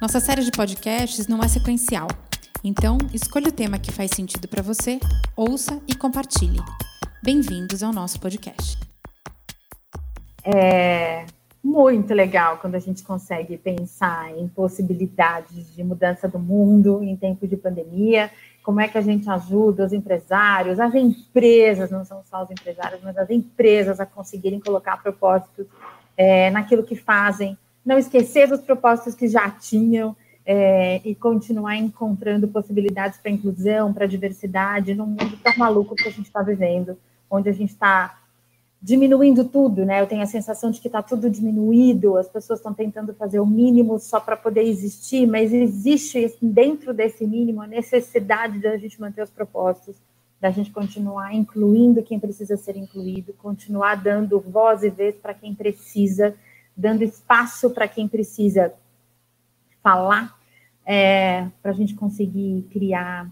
Nossa série de podcasts não é sequencial, então escolha o tema que faz sentido para você, ouça e compartilhe. Bem-vindos ao nosso podcast. É muito legal quando a gente consegue pensar em possibilidades de mudança do mundo em tempo de pandemia, como é que a gente ajuda os empresários, as empresas, não são só os empresários, mas as empresas a conseguirem colocar propósitos é, naquilo que fazem, não esquecer dos propósitos que já tinham é, e continuar encontrando possibilidades para inclusão, para diversidade, num mundo tão maluco que a gente está vivendo, onde a gente está diminuindo tudo, né? Eu tenho a sensação de que está tudo diminuído, as pessoas estão tentando fazer o mínimo só para poder existir, mas existe dentro desse mínimo a necessidade da gente manter os propósitos, da gente continuar incluindo quem precisa ser incluído, continuar dando voz e vez para quem precisa, dando espaço para quem precisa falar, é, para a gente conseguir criar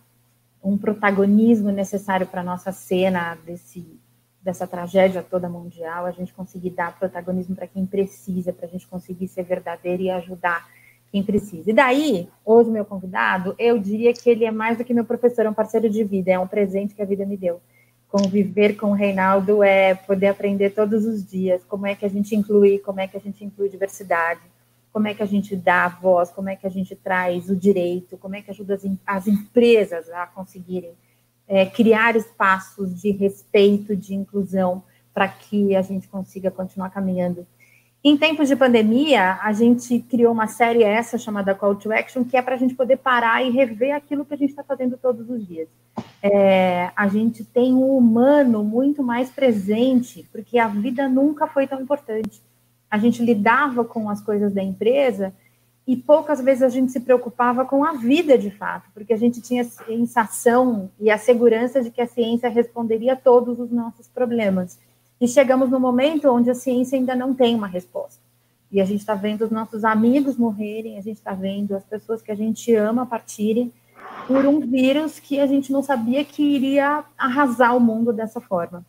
um protagonismo necessário para a nossa cena desse, dessa tragédia toda mundial, a gente conseguir dar protagonismo para quem precisa, para a gente conseguir ser verdadeiro e ajudar quem precisa. E daí, hoje, meu convidado, eu diria que ele é mais do que meu professor, é um parceiro de vida, é um presente que a vida me deu conviver com o Reinaldo é poder aprender todos os dias como é que a gente inclui, como é que a gente inclui diversidade, como é que a gente dá voz, como é que a gente traz o direito, como é que ajuda as, as empresas a conseguirem é, criar espaços de respeito, de inclusão, para que a gente consiga continuar caminhando. Em tempos de pandemia, a gente criou uma série essa chamada Call to Action, que é para a gente poder parar e rever aquilo que a gente está fazendo todos os dias é, a gente tem um humano muito mais presente, porque a vida nunca foi tão importante. A gente lidava com as coisas da empresa e poucas vezes a gente se preocupava com a vida de fato, porque a gente tinha a sensação e a segurança de que a ciência responderia a todos os nossos problemas. E chegamos no momento onde a ciência ainda não tem uma resposta. E a gente está vendo os nossos amigos morrerem, a gente está vendo as pessoas que a gente ama partirem, por um vírus que a gente não sabia que iria arrasar o mundo dessa forma.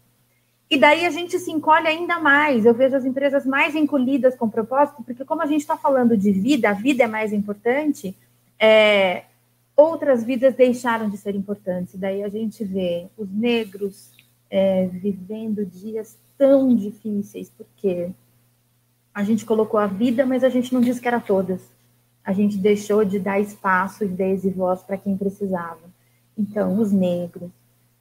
E daí a gente se encolhe ainda mais. Eu vejo as empresas mais encolhidas com propósito, porque como a gente está falando de vida, a vida é mais importante, é, outras vidas deixaram de ser importantes. Daí a gente vê os negros é, vivendo dias tão difíceis, porque a gente colocou a vida, mas a gente não disse que era todas a gente deixou de dar espaço, vez e voz para quem precisava. Então, os negros,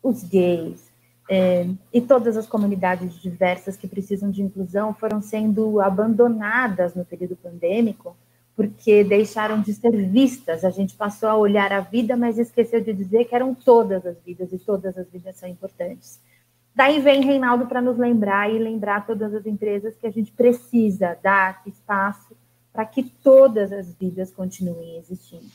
os gays é, e todas as comunidades diversas que precisam de inclusão foram sendo abandonadas no período pandêmico porque deixaram de ser vistas. A gente passou a olhar a vida, mas esqueceu de dizer que eram todas as vidas e todas as vidas são importantes. Daí vem Reinaldo para nos lembrar e lembrar todas as empresas que a gente precisa dar espaço para que todas as vidas continuem existindo.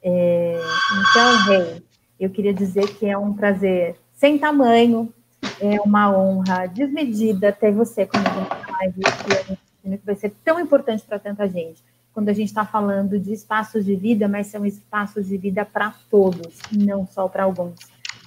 É, então, Rei, eu queria dizer que é um prazer sem tamanho, é uma honra desmedida ter você como live, que vai ser tão importante para tanta gente. Quando a gente está falando de espaços de vida, mas são espaços de vida para todos, não só para alguns.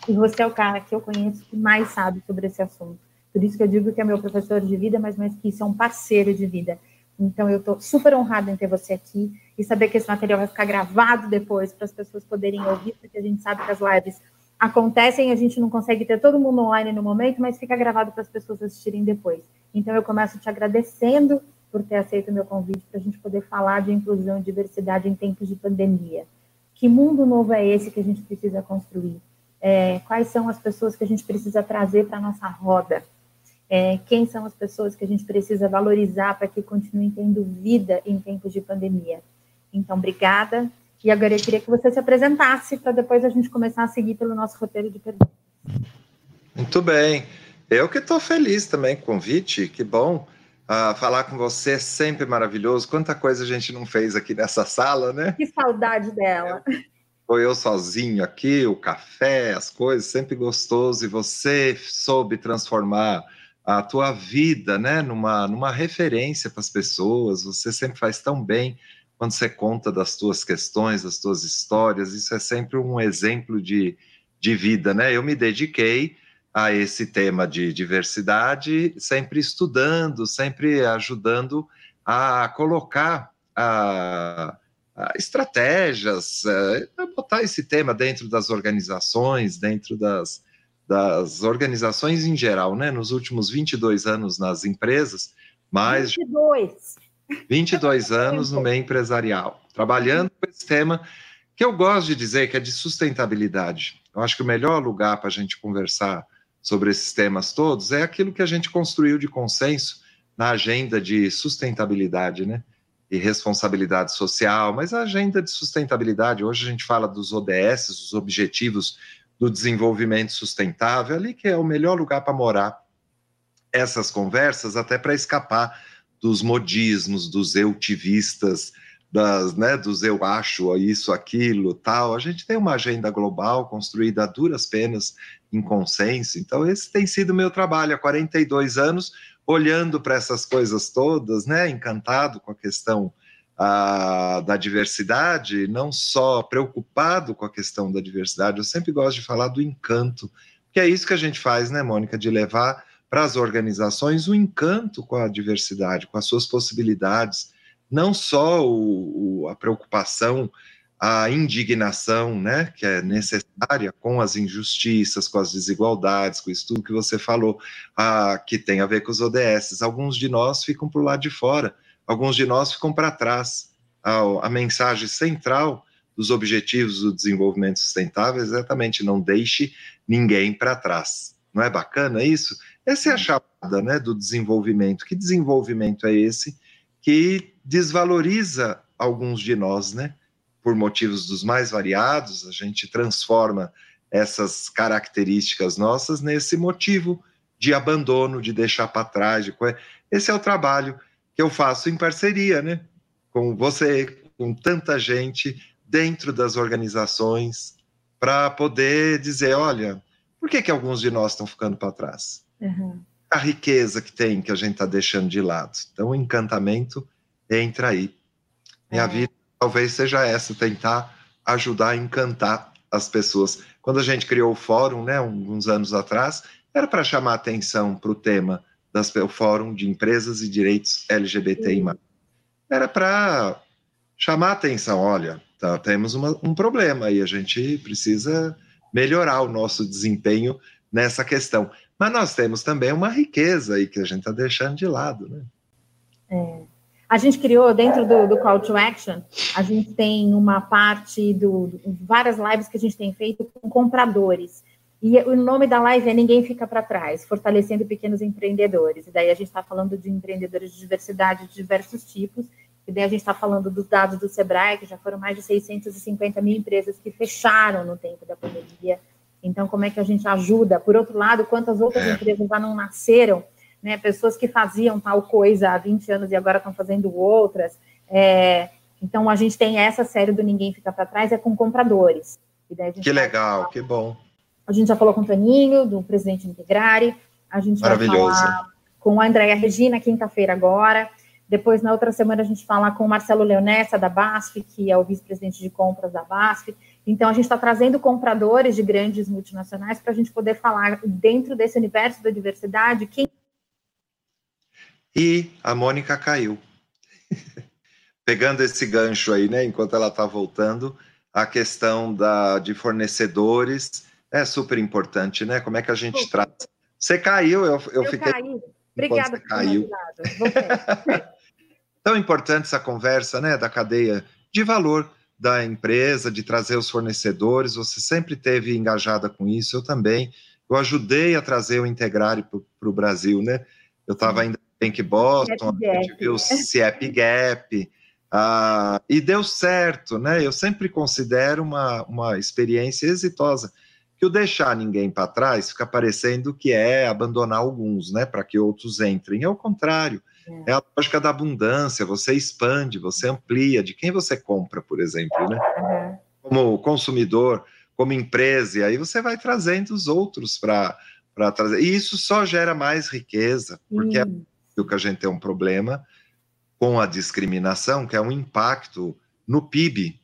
E você é o cara que eu conheço que mais sabe sobre esse assunto. Por isso que eu digo que é meu professor de vida, mas mais que isso é um parceiro de vida. Então, eu estou super honrada em ter você aqui e saber que esse material vai ficar gravado depois para as pessoas poderem ouvir, porque a gente sabe que as lives acontecem, a gente não consegue ter todo mundo online no momento, mas fica gravado para as pessoas assistirem depois. Então, eu começo te agradecendo por ter aceito o meu convite para a gente poder falar de inclusão e diversidade em tempos de pandemia. Que mundo novo é esse que a gente precisa construir? É, quais são as pessoas que a gente precisa trazer para a nossa roda? é, quem são as pessoas que a gente precisa valorizar para que continuem tendo vida em tempos de pandemia. Então, obrigada. E agora eu queria que você se apresentasse para depois a gente começar a seguir pelo nosso roteiro de perguntas. Muito bem. Eu que estou feliz também com o convite, que bom. Uh, falar com você é sempre maravilhoso. Quanta coisa a gente não fez aqui nessa sala, né? Que saudade dela. Foi eu sozinho aqui, o café, as coisas, sempre gostoso. E você soube transformar a tua vida, né, numa, numa referência para as pessoas. Você sempre faz tão bem quando você conta das tuas questões, das tuas histórias. Isso é sempre um exemplo de, de vida, né? Eu me dediquei a esse tema de diversidade, sempre estudando, sempre ajudando a colocar a, estratégias, é, a botar esse tema dentro das organizações, dentro das, das organizações em geral, né? Nos últimos 22 anos nas empresas, mais 22, 22 anos no meio empresarial, trabalhando com esse tema que eu gosto de dizer que é de sustentabilidade. Eu acho que o melhor lugar para a gente conversar sobre esses temas todos é aquilo que a gente construiu de consenso na agenda de sustentabilidade, né? E responsabilidade social, mas a agenda de sustentabilidade, hoje a gente fala dos ODS, os Objetivos do desenvolvimento sustentável, ali que é o melhor lugar para morar essas conversas, até para escapar dos modismos, dos eutivistas, das, né, dos eu acho isso, aquilo, tal. A gente tem uma agenda global construída a duras penas em consenso. Então, esse tem sido meu trabalho há 42 anos, olhando para essas coisas todas, né, encantado com a questão a, da diversidade, não só preocupado com a questão da diversidade, eu sempre gosto de falar do encanto, que é isso que a gente faz, né, Mônica, de levar para as organizações o encanto com a diversidade, com as suas possibilidades, não só o, o, a preocupação, a indignação, né, que é necessária com as injustiças, com as desigualdades, com isso tudo que você falou, a, que tem a ver com os ODS. Alguns de nós ficam por lado de fora alguns de nós ficam para trás. A, a, mensagem central dos Objetivos do Desenvolvimento Sustentável é exatamente não deixe ninguém para trás. Não é bacana isso? Essa é a chamada né, do desenvolvimento. Que desenvolvimento é esse que desvaloriza alguns de nós, né? Por motivos dos mais variados, a gente transforma essas características nossas nesse motivo de abandono, de deixar para trás. De... Esse é o trabalho que eu faço em parceria, né? Com você, com tanta gente dentro das organizações, para poder dizer, olha, por que, que alguns de nós estão ficando para trás? Uhum. A riqueza que tem, que a gente está deixando de lado. Então, o encantamento entra aí. Minha é. vida talvez seja essa, tentar ajudar a encantar as pessoas. Quando a gente criou o fórum, né, uns anos atrás, era para chamar atenção para o tema das, o Fórum de Empresas e Direitos LGBTI+. Era para chamar a atenção, olha, tá, temos uma, um problema e a gente precisa melhorar o nosso desempenho nessa questão. Mas nós temos também uma riqueza aí que a gente está deixando de lado, né? É. A gente criou dentro do, do, Call to Action, a gente tem uma parte do, do várias lives que a gente tem feito com compradores. E o nome da live é Ninguém Fica para Trás, fortalecendo pequenos empreendedores. E daí a gente está falando de empreendedores de diversidade de diversos tipos. E daí a gente está falando dos dados do Sebrae, que já foram mais de 650 mil empresas que fecharam no tempo da pandemia. Então, como é que a gente ajuda? Por outro lado, quantas outras é. empresas já não nasceram? Né? Pessoas que faziam tal coisa há 20 anos e agora estão fazendo outras. É... Então, a gente tem essa série do Ninguém Fica para Trás, é com compradores. que legal, que bom. A gente já falou com o Toninho, do presidente Integrare. A gente vai falar com a Andréia Regina, quinta-feira agora. Depois, na outra semana, a gente fala com o Marcelo Leonessa, da BASF, que é o vice-presidente de compras da BASF. Então, a gente está trazendo compradores de grandes multinacionais para a gente poder falar dentro desse universo da diversidade quem. E a Mônica caiu. Pegando esse gancho aí, né, enquanto ela está voltando, a questão da, de fornecedores é super importante, né? Como é que a gente super. trata? Você caiu, eu, eu, eu fiquei. Caí. Obrigada por caiu. Tão importante essa conversa, né, da cadeia de valor da empresa, de trazer os fornecedores. Você sempre teve engajada com isso, eu também. Eu ajudei a trazer o Integrare para o Brasil, né? Eu estava ainda Bank Boston, a gente viu o CIEP Gap, ah, e deu certo, né? Eu sempre considero uma, uma experiência exitosa que o deixar ninguém para trás fica parecendo que é abandonar alguns, né, para que outros entrem. É o contrário. É. é. a lógica da abundância, você expande, você amplia, de quem você compra, por exemplo, né? Uhum. Como consumidor, como empresa, e aí você vai trazendo os outros para trazer. E isso só gera mais riqueza, porque uhum. É o que a gente tem um problema com a discriminação, que é um impacto no PIB,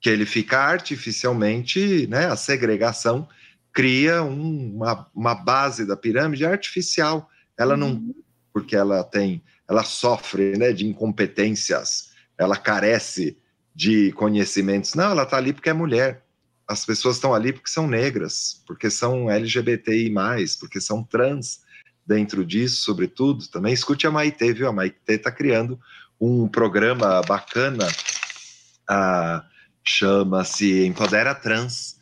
que ele fica artificialmente, né, a segregação cria um, uma, uma base da pirâmide artificial. Ela não, uhum. porque ela tem, ela sofre, né, de incompetências, ela carece de conhecimentos. Não, ela está ali porque é mulher. As pessoas estão ali porque são negras, porque são LGBTI+, porque são trans. Dentro disso, sobretudo, também escute a Maite, viu? A Maite está criando um programa bacana, ah, chama-se Empodera Trans,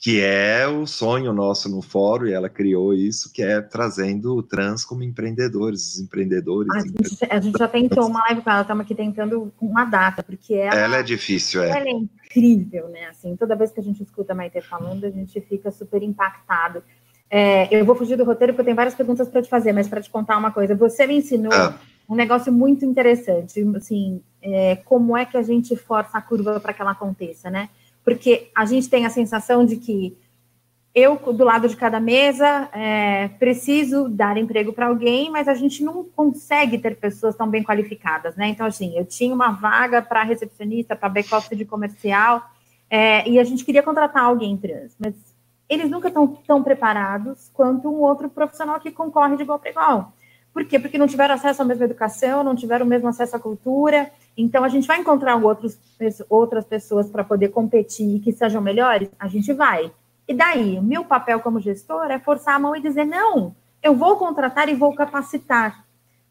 que é o sonho nosso no fórum, e ela criou isso, que é trazendo o trans como empreendedores, os empreendedores. A gente, a gente já tentou uma live com ela, estamos aqui tentando uma data, porque ela, ela é difícil, é. Ela é incrível, né? Assim, toda vez que a gente escuta a Maite falando, a gente fica super impactado. É, eu vou fugir do roteiro porque eu tenho várias perguntas para te fazer, mas para te contar uma coisa, você me ensinou ah. um negócio muito interessante, assim, é, como é que a gente força a curva para que ela aconteça, né? Porque a gente tem a sensação de que eu, do lado de cada mesa, é, preciso dar emprego para alguém, mas a gente não consegue ter pessoas tão bem qualificadas, né? Então, assim, eu tinha uma vaga para recepcionista, para back-office de comercial, é, e a gente queria contratar alguém trans, mas eles nunca estão tão preparados quanto um outro profissional que concorre de igual para igual. Por quê? Porque não tiveram acesso à mesma educação, não tiveram o mesmo acesso à cultura. Então, a gente vai encontrar outros, outras pessoas para poder competir e que sejam melhores? A gente vai. E daí, meu papel como gestor é forçar a mão e dizer: não, eu vou contratar e vou capacitar.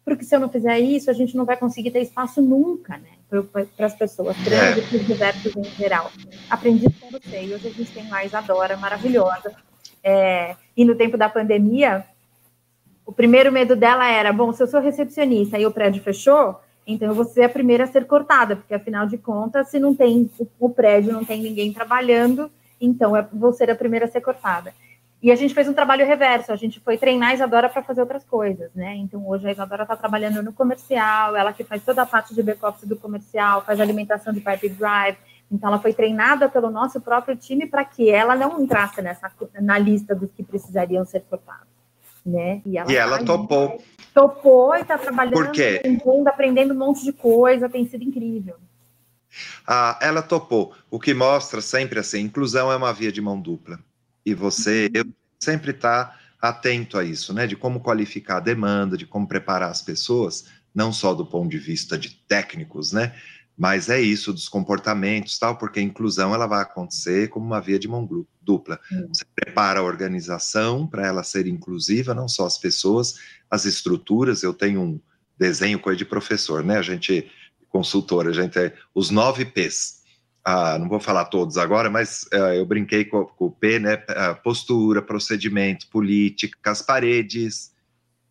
Porque se eu não fizer isso, a gente não vai conseguir ter espaço nunca, né? Para as pessoas trans e para os diversos em geral. Aprendi com você. E hoje a gente tem mais Adora, maravilhosa. É, e no tempo da pandemia, o primeiro medo dela era: bom, se eu sou recepcionista e o prédio fechou, então eu vou ser a primeira a ser cortada, porque afinal de contas, se não tem o prédio, não tem ninguém trabalhando, então eu vou ser a primeira a ser cortada. E a gente fez um trabalho reverso, a gente foi treinar a Isadora para fazer outras coisas, né? Então hoje a Isadora está trabalhando no comercial, ela que faz toda a parte de back-office do comercial, faz alimentação de pipe drive. Então ela foi treinada pelo nosso próprio time para que ela não entrasse nessa na lista dos que precisariam ser cortados, né? E ela, e ela tá topou. Topou e está trabalhando, Por quê? aprendendo um monte de coisa, tem sido incrível. Ah, ela topou, o que mostra sempre assim, inclusão é uma via de mão dupla e você uhum. sempre está atento a isso, né? De como qualificar a demanda, de como preparar as pessoas, não só do ponto de vista de técnicos, né? Mas é isso dos comportamentos, tal, porque a inclusão ela vai acontecer como uma via de mão dupla. Uhum. Você prepara a organização para ela ser inclusiva, não só as pessoas, as estruturas. Eu tenho um desenho coisa de professor, né? A gente consultora, a gente é os nove P's ah, não vou falar todos agora, mas uh, eu brinquei com, com, o P, né? Uh, postura, procedimento, política, as paredes,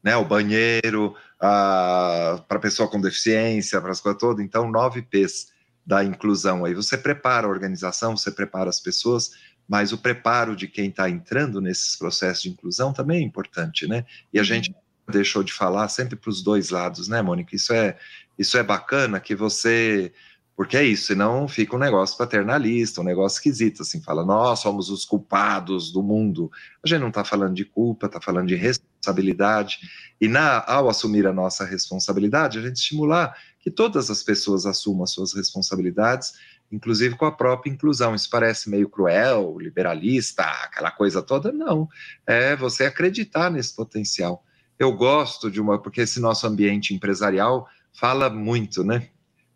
né? O banheiro, uh, para pessoa com deficiência, para as coisas todas. Então, nove P's da inclusão. Aí você prepara a organização, você prepara as pessoas, mas o preparo de quem está entrando nesses processos de inclusão também é importante, né? E a uhum. gente deixou de falar sempre para os dois lados, né, Mônica? Isso é, isso é bacana que você porque é isso, senão fica um negócio paternalista, um negócio esquisito, assim, fala, nós somos os culpados do mundo. A gente não está falando de culpa, está falando de responsabilidade. E na, ao assumir a nossa responsabilidade, a gente estimular que todas as pessoas assumam as suas responsabilidades, inclusive com a própria inclusão. Isso parece meio cruel, liberalista, aquela coisa toda. Não, é você acreditar nesse potencial. Eu gosto de uma, porque esse nosso ambiente empresarial fala muito, né?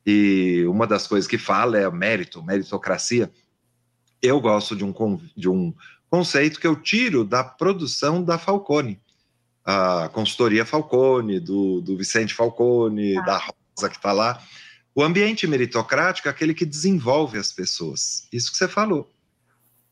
E uma das coisas que fala é mérito, meritocracia. Eu gosto de um, de um conceito que eu tiro da produção da Falcone, a consultoria Falcone, do, do Vicente Falcone, ah. da Rosa que está lá. O ambiente meritocrático é aquele que desenvolve as pessoas. Isso que você falou.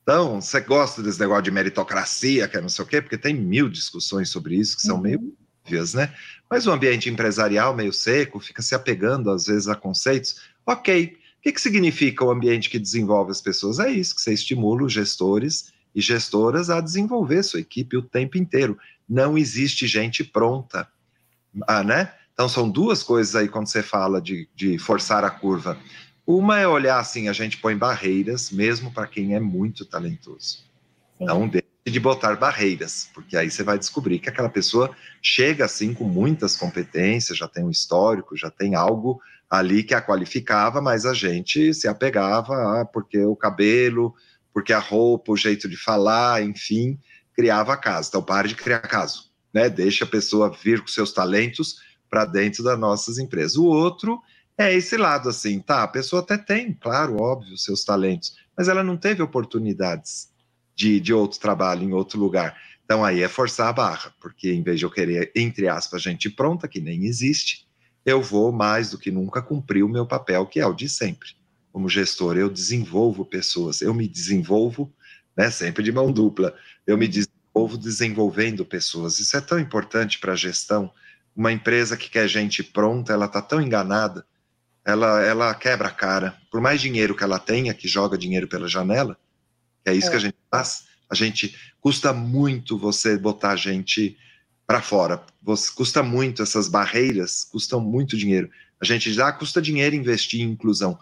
Então, você gosta desse negócio de meritocracia, que é não sei o quê, porque tem mil discussões sobre isso que são uhum. meio óbvias, né? Mas o ambiente empresarial meio seco, fica se apegando às vezes a conceitos. Ok, o que, que significa o ambiente que desenvolve as pessoas? É isso, que você estimula os gestores e gestoras a desenvolver sua equipe o tempo inteiro. Não existe gente pronta, ah, né? Então, são duas coisas aí quando você fala de, de forçar a curva. Uma é olhar assim, a gente põe barreiras, mesmo para quem é muito talentoso. Sim. Não deixe de botar barreiras, porque aí você vai descobrir que aquela pessoa chega assim com muitas competências, já tem um histórico, já tem algo ali que a qualificava, mas a gente se apegava a porque o cabelo, porque a roupa, o jeito de falar, enfim, criava caso. Então pare de criar caso, né? Deixa a pessoa vir com seus talentos para dentro das nossas empresas. O outro é esse lado assim, tá? A pessoa até tem, claro, óbvio, seus talentos, mas ela não teve oportunidades de, de outro trabalho em outro lugar. Então aí é forçar a barra, porque em vez de eu querer, entre aspas, gente pronta, que nem existe, eu vou mais do que nunca cumprir o meu papel, que é o de sempre. Como gestor, eu desenvolvo pessoas, eu me desenvolvo, né, sempre de mão dupla, eu me desenvolvo desenvolvendo pessoas. Isso é tão importante para a gestão, uma empresa que quer gente pronta, ela está tão enganada, ela, ela quebra a cara. Por mais dinheiro que ela tenha, que joga dinheiro pela janela, é isso é. que a gente faz, a gente custa muito você botar a gente para fora. Você, custa muito essas barreiras, custam muito dinheiro. A gente já custa dinheiro investir em inclusão.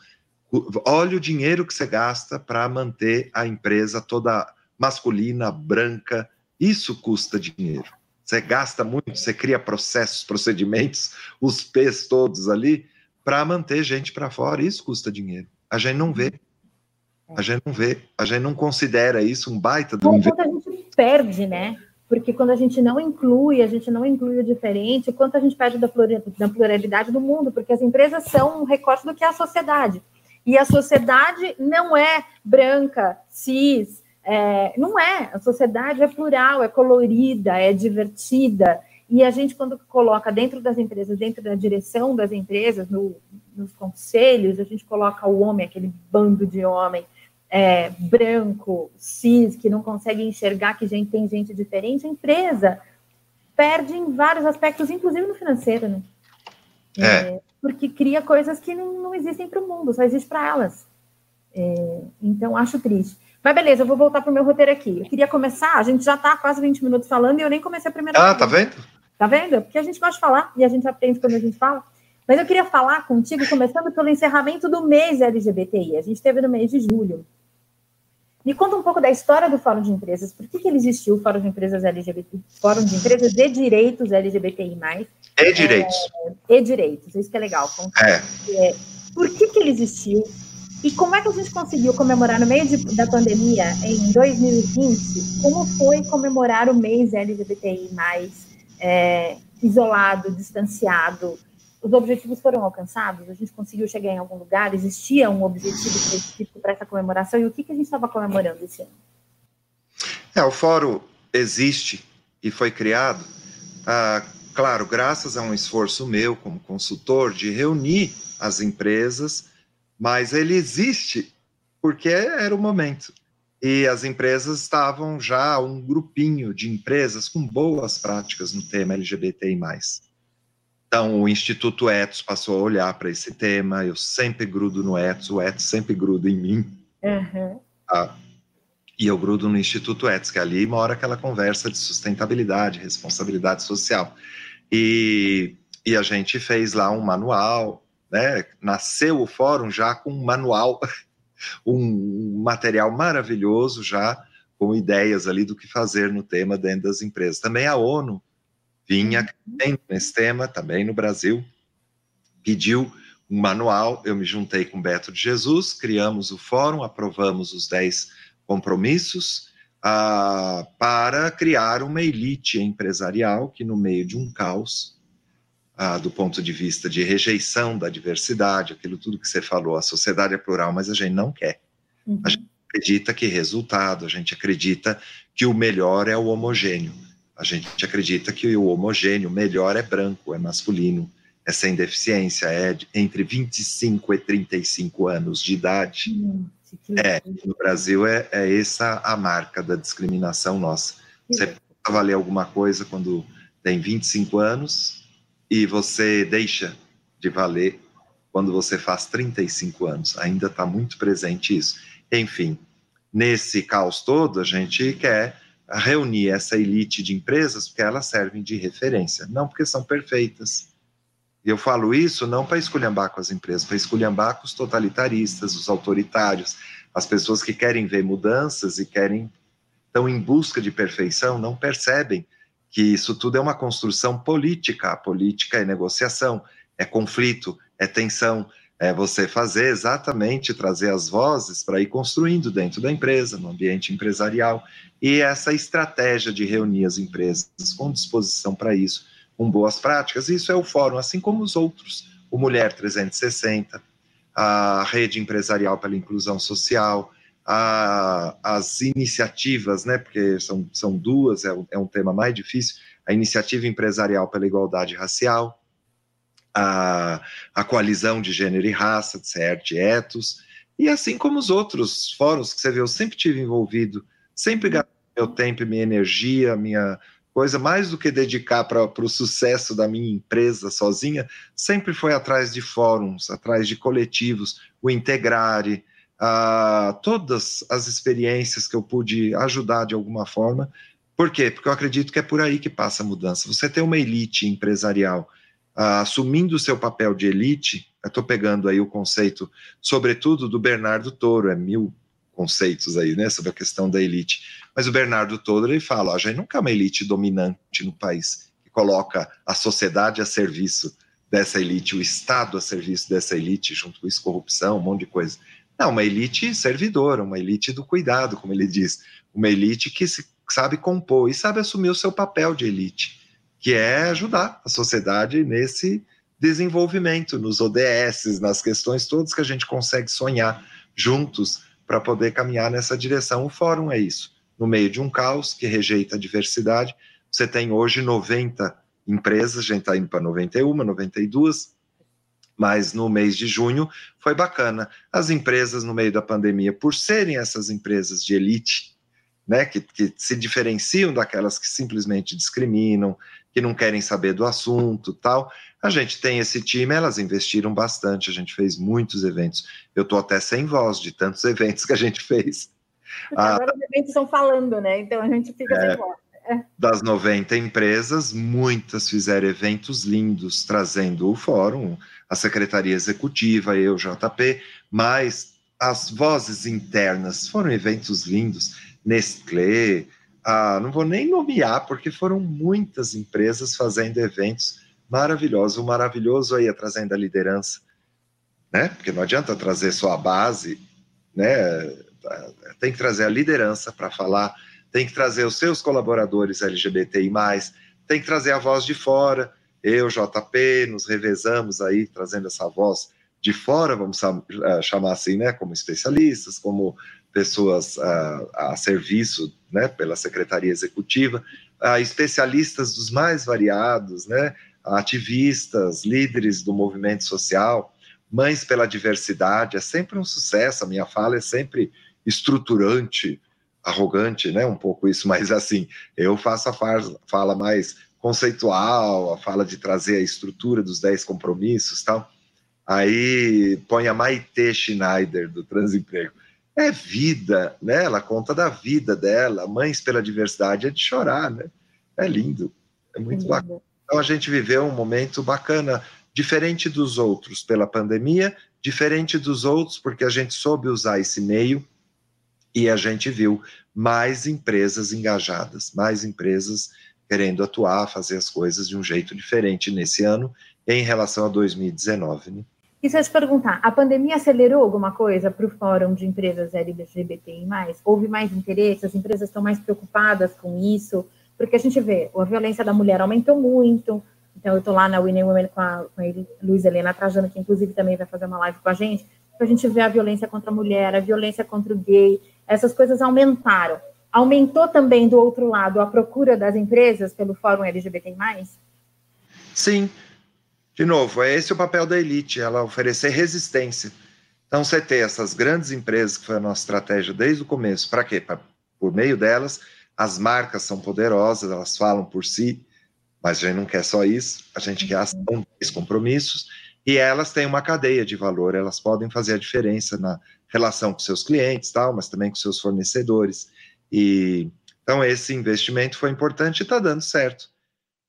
Olha o dinheiro que você gasta para manter a empresa toda masculina, branca. Isso custa dinheiro. Você gasta muito, você cria processos, procedimentos, os P's todos ali, para manter gente para fora. Isso custa dinheiro. A gente não vê. A gente não vê. A gente não considera isso um baita do Quanto a gente perde, né? Porque quando a gente não inclui, a gente não inclui o diferente, quanto a gente perde da pluralidade do mundo, porque as empresas são um recorte do que é a sociedade. E a sociedade não é branca, cis, é, não é, a sociedade é plural, é colorida, é divertida. E a gente, quando coloca dentro das empresas, dentro da direção das empresas, no, nos conselhos, a gente coloca o homem, aquele bando de homem é, branco, cis, que não consegue enxergar que gente, tem gente diferente, a empresa perde em vários aspectos, inclusive no financeiro, né? É. É, porque cria coisas que não, não existem para o mundo, só existe para elas. É, então, acho triste. Mas beleza, eu vou voltar para o meu roteiro aqui. Eu queria começar, a gente já está quase 20 minutos falando e eu nem comecei a primeira Ah, tá vendo? Tá vendo? Porque a gente gosta de falar e a gente aprende quando a gente fala. Mas eu queria falar contigo, começando pelo encerramento do mês LGBTI. A gente teve no mês de julho. Me conta um pouco da história do Fórum de Empresas. Por que, que ele existiu, o Fórum de Empresas LGBT, Fórum de Empresas de Direitos LGBTI+. E direitos. É, e direitos, isso que é legal. É. é. Por que, que ele existiu? E como é que a gente conseguiu comemorar no meio de, da pandemia, em 2020? Como foi comemorar o mês LGBTI é, isolado, distanciado? Os objetivos foram alcançados? A gente conseguiu chegar em algum lugar? Existia um objetivo específico para essa comemoração? E o que, que a gente estava comemorando esse ano? É, o fórum existe e foi criado, ah, claro, graças a um esforço meu como consultor de reunir as empresas mas ele existe porque era o momento. E as empresas estavam já, um grupinho de empresas com boas práticas no tema LGBTI. Então, o Instituto Etos passou a olhar para esse tema. Eu sempre grudo no Etos, o Etos sempre gruda em mim. Uhum. E eu grudo no Instituto Etos, que ali mora aquela conversa de sustentabilidade, responsabilidade social. E, e a gente fez lá um manual né? Nasceu o fórum já com um manual, um material maravilhoso já com ideias ali do que fazer no tema dentro das empresas. Também a ONU vinha uhum. nesse tema, também no Brasil, pediu um manual, eu me juntei com Beto de Jesus, criamos o fórum, aprovamos os 10 compromissos ah, para criar uma elite empresarial que, no meio de um caos, ah, do ponto de vista de rejeição da diversidade, aquilo tudo que você falou, a sociedade é plural, mas a gente não quer. Uhum. A gente acredita que resultado, a gente acredita que o melhor é o homogêneo. A gente acredita que o homogêneo, melhor é branco, é masculino, é sem deficiência, é entre 25 e 35 anos de idade. É, no Brasil é, é essa a marca da discriminação nossa. Você pode valer alguma coisa quando tem 25 anos, e você deixa de valer quando você faz 35 anos. Ainda está muito presente isso. Enfim, nesse caos todo, a gente quer reunir essa elite de empresas porque elas servem de referência, não porque são perfeitas, E eu falo isso não para esculhambar com as empresas, para esculhambar com os totalitaristas, os autoritários, as pessoas que querem ver mudanças e querem estão em busca de perfeição, não percebem que isso tudo é uma construção política. A política é negociação, é conflito, é tensão, é você fazer exatamente, trazer as vozes para ir construindo dentro da empresa, no ambiente empresarial, e essa estratégia de reunir as empresas com disposição para isso, com boas práticas, isso é o fórum, assim como os outros, o Mulher 360, a Rede Empresarial pela Inclusão Social, a, as iniciativas, né, porque são, são duas, é, é um tema mais difícil, a Iniciativa Empresarial pela Igualdade Racial, a, a Coalizão de Gênero e Raça, de CERT Etos, e assim como os outros fóruns que você vê, eu sempre tive envolvido, sempre gastei meu tempo minha energia, minha coisa, mais do que dedicar para o sucesso da minha empresa sozinha, sempre foi atrás de fóruns, atrás de coletivos, o Integrare, a todas as experiências que eu pude ajudar de alguma forma. Por quê? Porque eu acredito que é por aí que passa a mudança. Você tem uma elite empresarial assumindo o seu papel de elite, estou pegando aí o conceito, sobretudo do Bernardo Toro, é mil conceitos aí, né, sobre a questão da elite. Mas o Bernardo Toro, ele fala, a gente nunca é uma elite dominante no país, que coloca a sociedade a serviço dessa elite, o Estado a serviço dessa elite, junto com isso, corrupção, um monte de coisa. Não, uma elite servidora, uma elite do cuidado, como ele diz, uma elite que se, sabe compor e sabe assumir o seu papel de elite, que é ajudar a sociedade nesse desenvolvimento, nos ODS, nas questões todas que a gente consegue sonhar juntos para poder caminhar nessa direção. O fórum é isso. No meio de um caos que rejeita a diversidade, você tem hoje 90 empresas, a gente está indo para 91, 92, mas no mês de junho foi bacana. As empresas no meio da pandemia, por serem essas empresas de elite, né, que, que se diferenciam daquelas que simplesmente discriminam, que não querem saber do assunto, tal. A gente tem esse time, elas investiram bastante, a gente fez muitos eventos. Eu estou até sem voz de tantos eventos que a gente fez. Porque ah, agora os eventos estão falando, né? Então a gente fica é, sem voz. É. Das 90 empresas, muitas fizeram eventos lindos, trazendo o fórum, a Secretaria Executiva, eu, JP, mas as vozes internas foram eventos lindos, Nestlé, ah, não vou nem nomear, porque foram muitas empresas fazendo eventos maravilhosos. O maravilhoso aí é trazendo a liderança, né? Porque não adianta trazer só a base, né? Tem que trazer a liderança para falar, tem que trazer os seus colaboradores LGBTI, tem que trazer a voz de fora eu, JP, nos revezamos aí, trazendo essa voz de fora, vamos eh, chamar assim, né, como especialistas, como pessoas uh, a serviço, né, pela Secretaria Executiva, uh, especialistas dos mais variados, né, ativistas, líderes do movimento social, mães pela diversidade, é sempre um sucesso, a minha fala é sempre estruturante, arrogante, né, um pouco isso, mas assim, eu faço a fala mais conceitual, a fala de trazer a estrutura dos 10 compromissos tal. Aí põe a Maite Schneider do Transemprego. É vida, né? Ela conta da vida dela. Mães pela Diversidade é de chorar, né? É lindo, é muito é bacana. Então a gente viveu um momento bacana, diferente dos outros pela pandemia, diferente dos outros porque a gente soube usar esse meio e a gente viu mais empresas engajadas, mais empresas querendo atuar, fazer as coisas de um jeito diferente nesse ano em relação a 2019. Né? E se eu te perguntar, a pandemia acelerou alguma coisa para o Fórum de Empresas LGBTI+. Houve mais interesse? As empresas estão mais preocupadas com isso? Porque a gente vê, a violência da mulher aumentou muito. Então, eu estou lá na Winnie Women com a, com a Luiz Helena Trajano, que inclusive também vai fazer uma live com a gente, para a gente ver a violência contra a mulher, a violência contra o gay. Essas coisas aumentaram. Aumentou também, do outro lado, a procura das empresas pelo Fórum LGBT+. Sim. De novo, é esse o papel da elite, ela oferecer resistência. Então, você ter essas grandes empresas, que foi a nossa estratégia desde o começo, para quê? Pra, por meio delas, as marcas são poderosas, elas falam por si, mas a gente não quer só isso, a gente quer ação, compromissos, e elas têm uma cadeia de valor, elas podem fazer a diferença na relação com seus clientes, tal, mas também com seus fornecedores. E então esse investimento foi importante e está dando certo.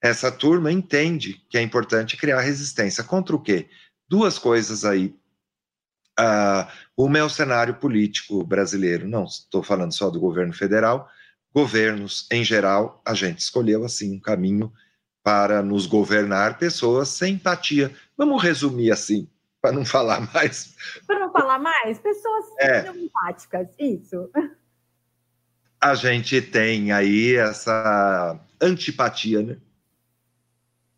Essa turma entende que é importante criar resistência. Contra o quê? Duas coisas aí. Uh, uma é o cenário político brasileiro, não estou falando só do governo federal, governos em geral, a gente escolheu assim um caminho para nos governar pessoas sem empatia. Vamos resumir assim, para não falar mais. Para não falar mais, pessoas é. empáticas, isso. A gente tem aí essa antipatia, né?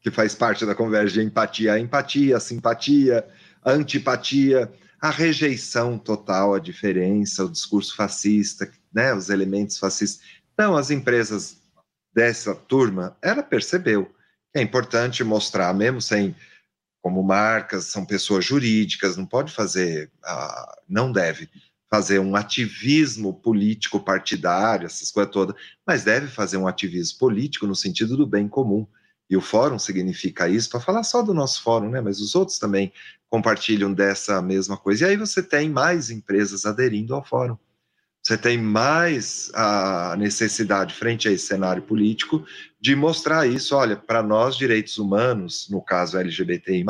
Que faz parte da conversa de empatia, a empatia, a simpatia, a antipatia, a rejeição total, a diferença, o discurso fascista, né? Os elementos fascistas. Então, as empresas dessa turma, ela percebeu é importante mostrar, mesmo sem, como marcas, são pessoas jurídicas, não pode fazer, uh, não deve fazer um ativismo político partidário, essas coisas todas, mas deve fazer um ativismo político no sentido do bem comum. E o fórum significa isso, para falar só do nosso fórum, né? Mas os outros também compartilham dessa mesma coisa. E aí você tem mais empresas aderindo ao fórum você tem mais a necessidade, frente a esse cenário político, de mostrar isso. Olha, para nós, direitos humanos, no caso LGBTI,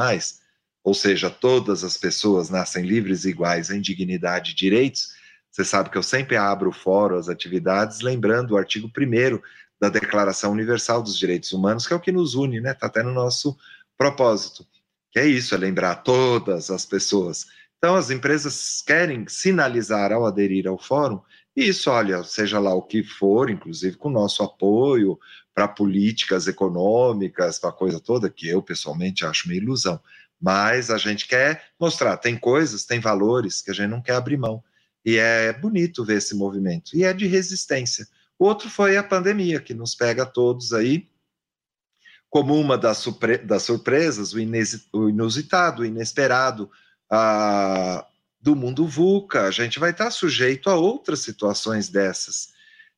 ou seja, todas as pessoas nascem livres e iguais em dignidade e direitos. Você sabe que eu sempre abro o fórum, as atividades, lembrando o artigo 1 da Declaração Universal dos Direitos Humanos, que é o que nos une, né? Está até no nosso propósito. Que é isso, é lembrar todas as pessoas então, as empresas querem sinalizar ao aderir ao fórum isso, olha, seja lá o que for, inclusive com nosso apoio para políticas econômicas, para coisa toda, que eu pessoalmente acho uma ilusão. Mas a gente quer mostrar, tem coisas, tem valores que a gente não quer abrir mão. E é bonito ver esse movimento. E é de resistência. Outro foi a pandemia, que nos pega todos aí como uma das, surpresas, o inusitado, o inesperado, do mundo VUCA, a gente vai estar sujeito a outras situações dessas.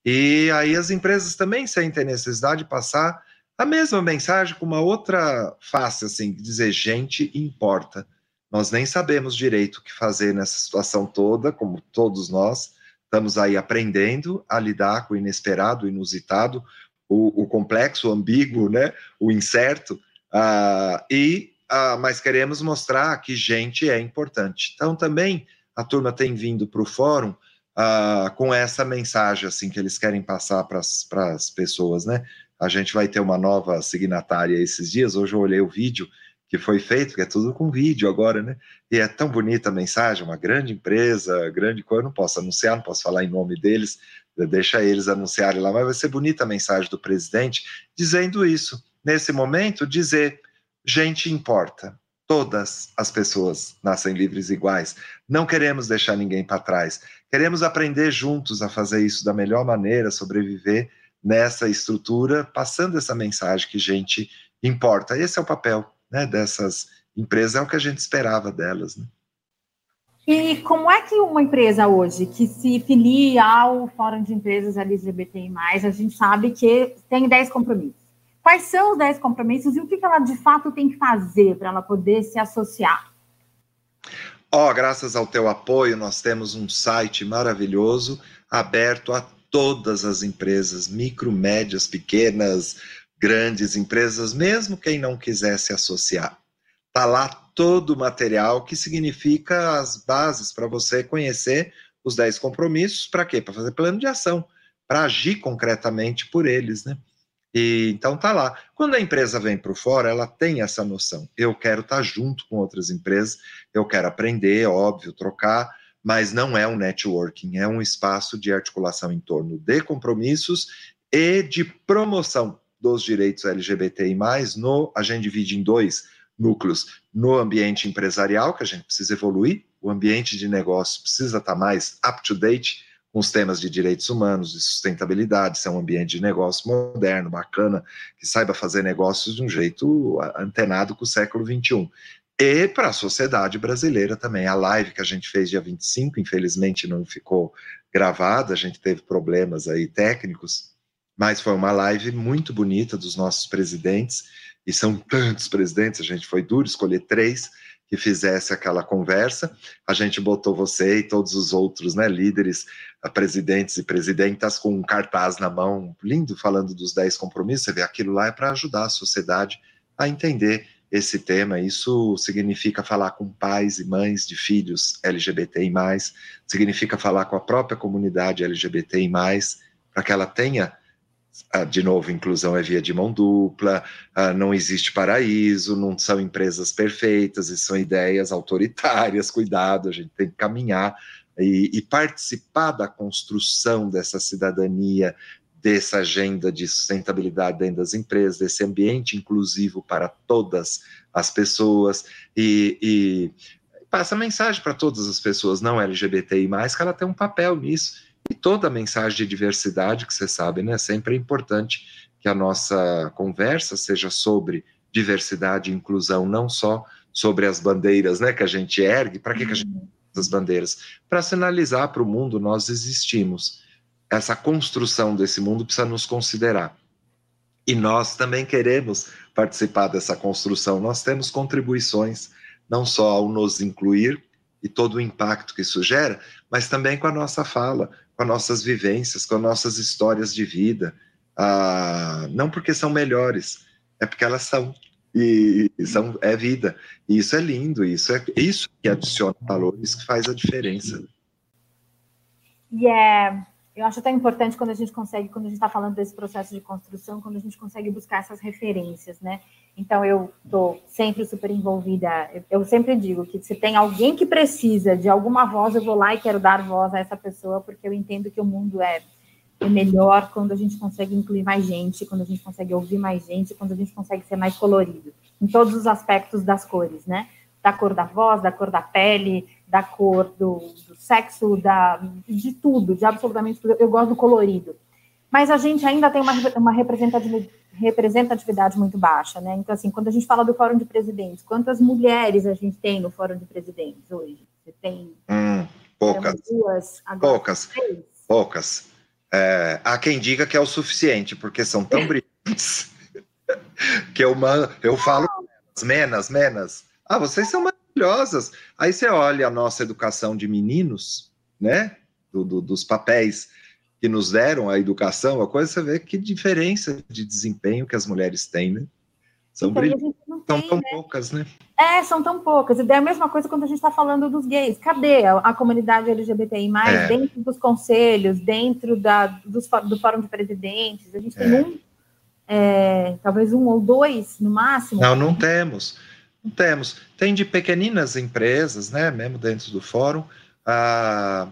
E aí as empresas também sentem necessidade de passar a mesma mensagem com uma outra face, assim, dizer gente importa. Nós nem sabemos direito o que fazer nessa situação toda, como todos nós, estamos aí aprendendo a lidar com o inesperado, o inusitado, o, o complexo, o ambíguo, né, o incerto, uh, e ah, mas queremos mostrar que gente é importante. Então, também a turma tem vindo para o fórum ah, com essa mensagem assim que eles querem passar para as pessoas, né? A gente vai ter uma nova signatária esses dias. Hoje eu olhei o vídeo que foi feito, que é tudo com vídeo agora, né? E é tão bonita a mensagem, uma grande empresa, grande coisa, eu não posso anunciar, não posso falar em nome deles, deixa eles anunciarem lá, mas vai ser bonita a mensagem do presidente dizendo isso. Nesse momento, dizer gente importa. Todas as pessoas nascem livres e iguais. Não queremos deixar ninguém para trás. Queremos aprender juntos a fazer isso da melhor maneira, sobreviver nessa estrutura, passando essa mensagem que gente importa. Esse é o papel né, dessas empresas, é o que a gente esperava delas. Né? E como é que uma empresa hoje que se filia ao Fórum de Empresas LGBTI+, a gente sabe que tem 10 compromissos. Quais são os 10 compromissos e o que ela de fato tem que fazer para ela poder se associar? Ó, oh, graças ao teu apoio, nós temos um site maravilhoso aberto a todas as empresas, micro, médias, pequenas, grandes empresas, mesmo quem não quiser se associar. Tá lá todo o material que significa as bases para você conhecer os 10 compromissos, para quê? Para fazer plano de ação, para agir concretamente por eles, né? E, então tá lá. Quando a empresa vem para fora, ela tem essa noção. Eu quero estar tá junto com outras empresas, eu quero aprender, óbvio, trocar, mas não é um networking, é um espaço de articulação em torno de compromissos e de promoção dos direitos LGBTI+, no, a gente divide em dois núcleos, no ambiente empresarial, que a gente precisa evoluir, o ambiente de negócio precisa estar tá mais up-to-date, com os temas de direitos humanos, de sustentabilidade, ser um ambiente de negócio moderno, bacana, que saiba fazer negócios de um jeito antenado com o século XXI. E para a sociedade brasileira também. A live que a gente fez dia 25, infelizmente não ficou gravada, a gente teve problemas aí técnicos, mas foi uma live muito bonita dos nossos presidentes, e são tantos presidentes, a gente foi duro escolher três, que fizesse aquela conversa. A gente botou você e todos os outros né, líderes, presidentes e presidentas, com um cartaz na mão, lindo, falando dos 10 compromissos. Você vê, aquilo lá é para ajudar a sociedade a entender esse tema. Isso significa falar com pais e mães de filhos LGBTI, significa falar com a própria comunidade LGBTI, para que ela tenha ah, de novo, inclusão é via de mão dupla, ah, não existe paraíso, não são empresas perfeitas, e são ideias autoritárias, cuidado, a gente tem que caminhar e, e participar da construção dessa cidadania, dessa agenda de sustentabilidade dentro das empresas, desse ambiente inclusivo para todas as pessoas. E, e passa mensagem para todas as pessoas não LGBTI+, que ela tem um papel nisso e toda a mensagem de diversidade, que você sabe, né? Sempre é importante que a nossa conversa seja sobre diversidade e inclusão, não só sobre as bandeiras né, que a gente ergue. Para que, que a gente uhum. as bandeiras? Para sinalizar para o mundo nós existimos. Essa construção desse mundo precisa nos considerar. E nós também queremos participar dessa construção. Nós temos contribuições, não só ao nos incluir e todo o impacto que isso gera, mas também com a nossa fala, com as nossas vivências, com as nossas histórias de vida. Ah, não porque são melhores, é porque elas são. E, são, é vida. E isso é lindo, isso é isso que adiciona valores, que faz a diferença. E é, eu acho até importante quando a gente consegue, quando a gente está falando desse processo de construção, quando a gente consegue buscar essas referências, né? Então eu estou sempre super envolvida. Eu sempre digo que se tem alguém que precisa de alguma voz, eu vou lá e quero dar voz a essa pessoa, porque eu entendo que o mundo é, é melhor quando a gente consegue incluir mais gente, quando a gente consegue ouvir mais gente, quando a gente consegue ser mais colorido, em todos os aspectos das cores, né? Da cor da voz, da cor da pele, da cor do, do sexo, da, de tudo, de absolutamente tudo. Eu gosto do colorido. Mas a gente ainda tem uma, uma representatividade, muito baixa, né? Então, assim, quando a gente fala do Fórum de Presidentes, quantas mulheres a gente tem no Fórum de Presidentes hoje? Você tem. Hum, poucas. Duas, poucas. Três. Poucas. É, há quem diga que é o suficiente, porque são tão brilhantes que eu, eu falo menas, menas. Ah, vocês são maravilhosas. Aí você olha a nossa educação de meninos, né? Do, do, dos papéis que nos deram a educação, a coisa você vê que diferença de desempenho que as mulheres têm, né? São, então, são tão né? poucas, né? É, são tão poucas. E é a mesma coisa quando a gente está falando dos gays. Cadê a, a comunidade LGBTI é. dentro dos conselhos, dentro da, dos, do Fórum de Presidentes? A gente tem é. um, é, talvez um ou dois no máximo. Não, não temos. Não temos. Tem de pequeninas empresas, né, mesmo dentro do fórum. Ah,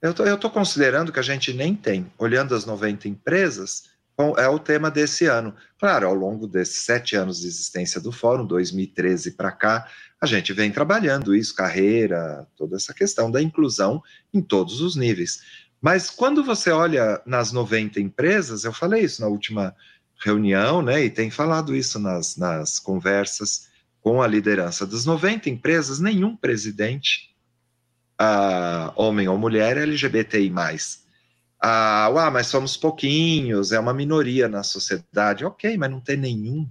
eu estou considerando que a gente nem tem, olhando as 90 empresas, é o tema desse ano. Claro, ao longo desses sete anos de existência do fórum, 2013 para cá, a gente vem trabalhando isso, carreira, toda essa questão da inclusão em todos os níveis. Mas quando você olha nas 90 empresas, eu falei isso na última reunião, né, e tem falado isso nas, nas conversas com a liderança das 90 empresas, nenhum presidente, uh, homem ou mulher, LGBTI+. Ah, uh, mas somos pouquinhos, é uma minoria na sociedade. Ok, mas não tem nenhum.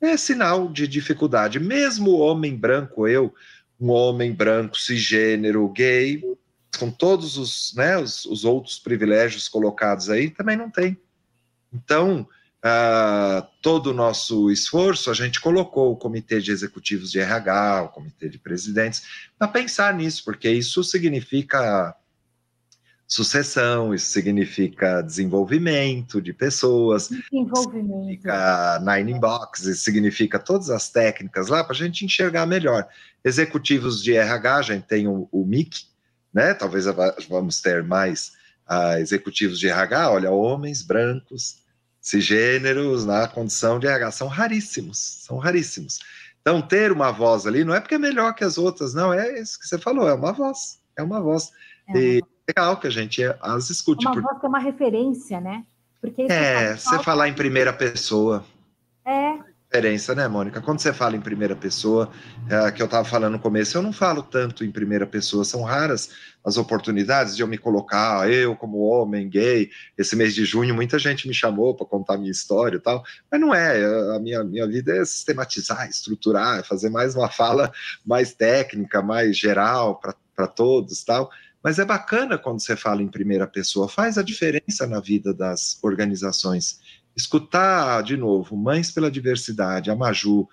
É sinal de dificuldade. Mesmo o homem branco, eu, um homem branco, cisgênero, gay, com todos os, né, os, os outros privilégios colocados aí, também não tem. Então, uh, todo o nosso esforço, a gente colocou o comitê de executivos de RH, o comitê de presidentes, para pensar nisso, porque isso significa sucessão, isso significa desenvolvimento de pessoas, desenvolvimento. significa nine inbox, isso significa todas as técnicas lá para a gente enxergar melhor. Executivos de RH, a gente tem o, o MIC, né? Talvez vamos ter mais uh, executivos de RH, olha, homens brancos, cisgêneros na condição de RH. São raríssimos, são raríssimos. Então, ter uma voz ali não é porque é melhor que as outras, não, é isso que você falou, é uma voz, é uma voz. É e legal que a gente as escute. É uma voz que é uma referência, né? Porque é, você falar em primeira pessoa. É, diferença, né, Mônica? Quando você fala em primeira pessoa, é, que eu estava falando no começo, eu não falo tanto em primeira pessoa, são raras as oportunidades de eu me colocar, eu como homem gay. Esse mês de junho, muita gente me chamou para contar minha história e tal, mas não é. A minha, minha vida é sistematizar, estruturar, é fazer mais uma fala mais técnica, mais geral para todos tal. Mas é bacana quando você fala em primeira pessoa, faz a diferença na vida das organizações escutar de novo Mães pela Diversidade, a Maju,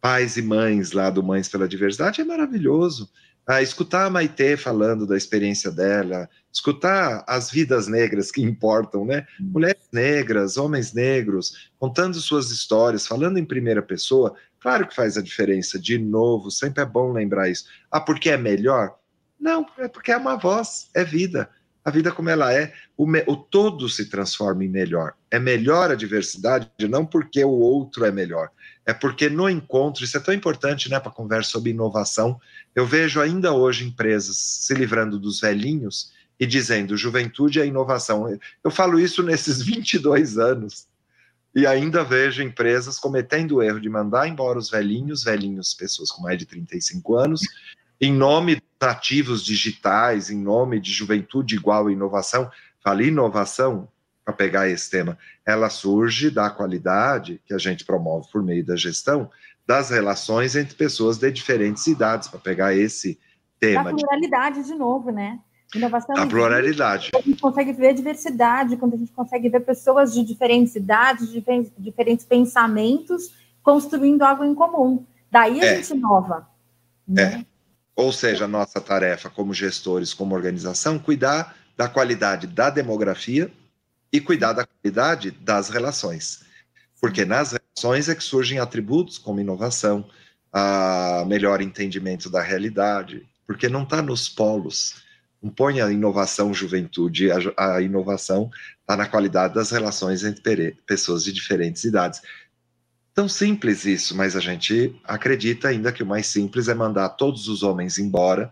pais e mães lá do Mães pela Diversidade é maravilhoso. Ah, escutar a Maitê falando da experiência dela, escutar as vidas negras que importam, né? Mulheres negras, homens negros, contando suas histórias, falando em primeira pessoa, claro que faz a diferença. De novo, sempre é bom lembrar isso. Ah, porque é melhor? Não, é porque é uma voz, é vida a vida como ela é, o, o, todo se transforma em melhor. É melhor a diversidade, não porque o outro é melhor, é porque no encontro, isso é tão importante né, para a conversa sobre inovação. Eu vejo ainda hoje empresas se livrando dos velhinhos e dizendo juventude é inovação. Eu falo isso nesses 22 anos. E ainda vejo empresas cometendo o erro de mandar embora os velhinhos, velhinhos, pessoas com mais de 35 anos, em nome dos ativos digitais, em nome de juventude igual à inovação, falei inovação, para pegar esse tema, ela surge da qualidade que a gente promove por meio da gestão das relações entre pessoas de diferentes idades, para pegar esse tema. A pluralidade, de novo, né? Inovação a pluralidade. A gente consegue ver diversidade, quando a gente consegue ver pessoas de diferentes idades, de diferentes pensamentos, construindo algo em comum. Daí a é. gente inova. Né? É. Ou seja, a nossa tarefa como gestores, como organização, cuidar da qualidade da demografia e cuidar da qualidade das relações. Porque nas relações é que surgem atributos como inovação, a melhor entendimento da realidade, porque não está nos polos. Não põe a inovação juventude, a, a inovação está na qualidade das relações entre pessoas de diferentes idades. Tão simples isso, mas a gente acredita ainda que o mais simples é mandar todos os homens embora,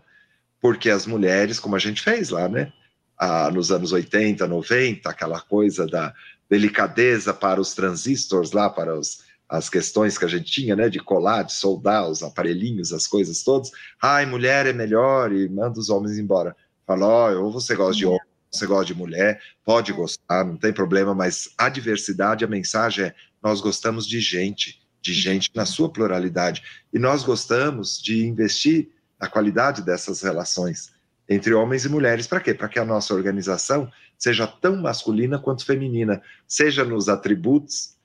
porque as mulheres, como a gente fez lá, né? Ah, nos anos 80, 90, aquela coisa da delicadeza para os transistores lá, para os, as questões que a gente tinha, né? De colar, de soldar os aparelhinhos, as coisas todas. Ai, mulher é melhor e manda os homens embora. Fala, oh, ou você gosta de homem, você gosta de mulher, pode gostar, não tem problema, mas a diversidade, a mensagem é nós gostamos de gente, de gente na sua pluralidade. E nós gostamos de investir a qualidade dessas relações entre homens e mulheres. Para quê? Para que a nossa organização seja tão masculina quanto feminina, seja nos atributos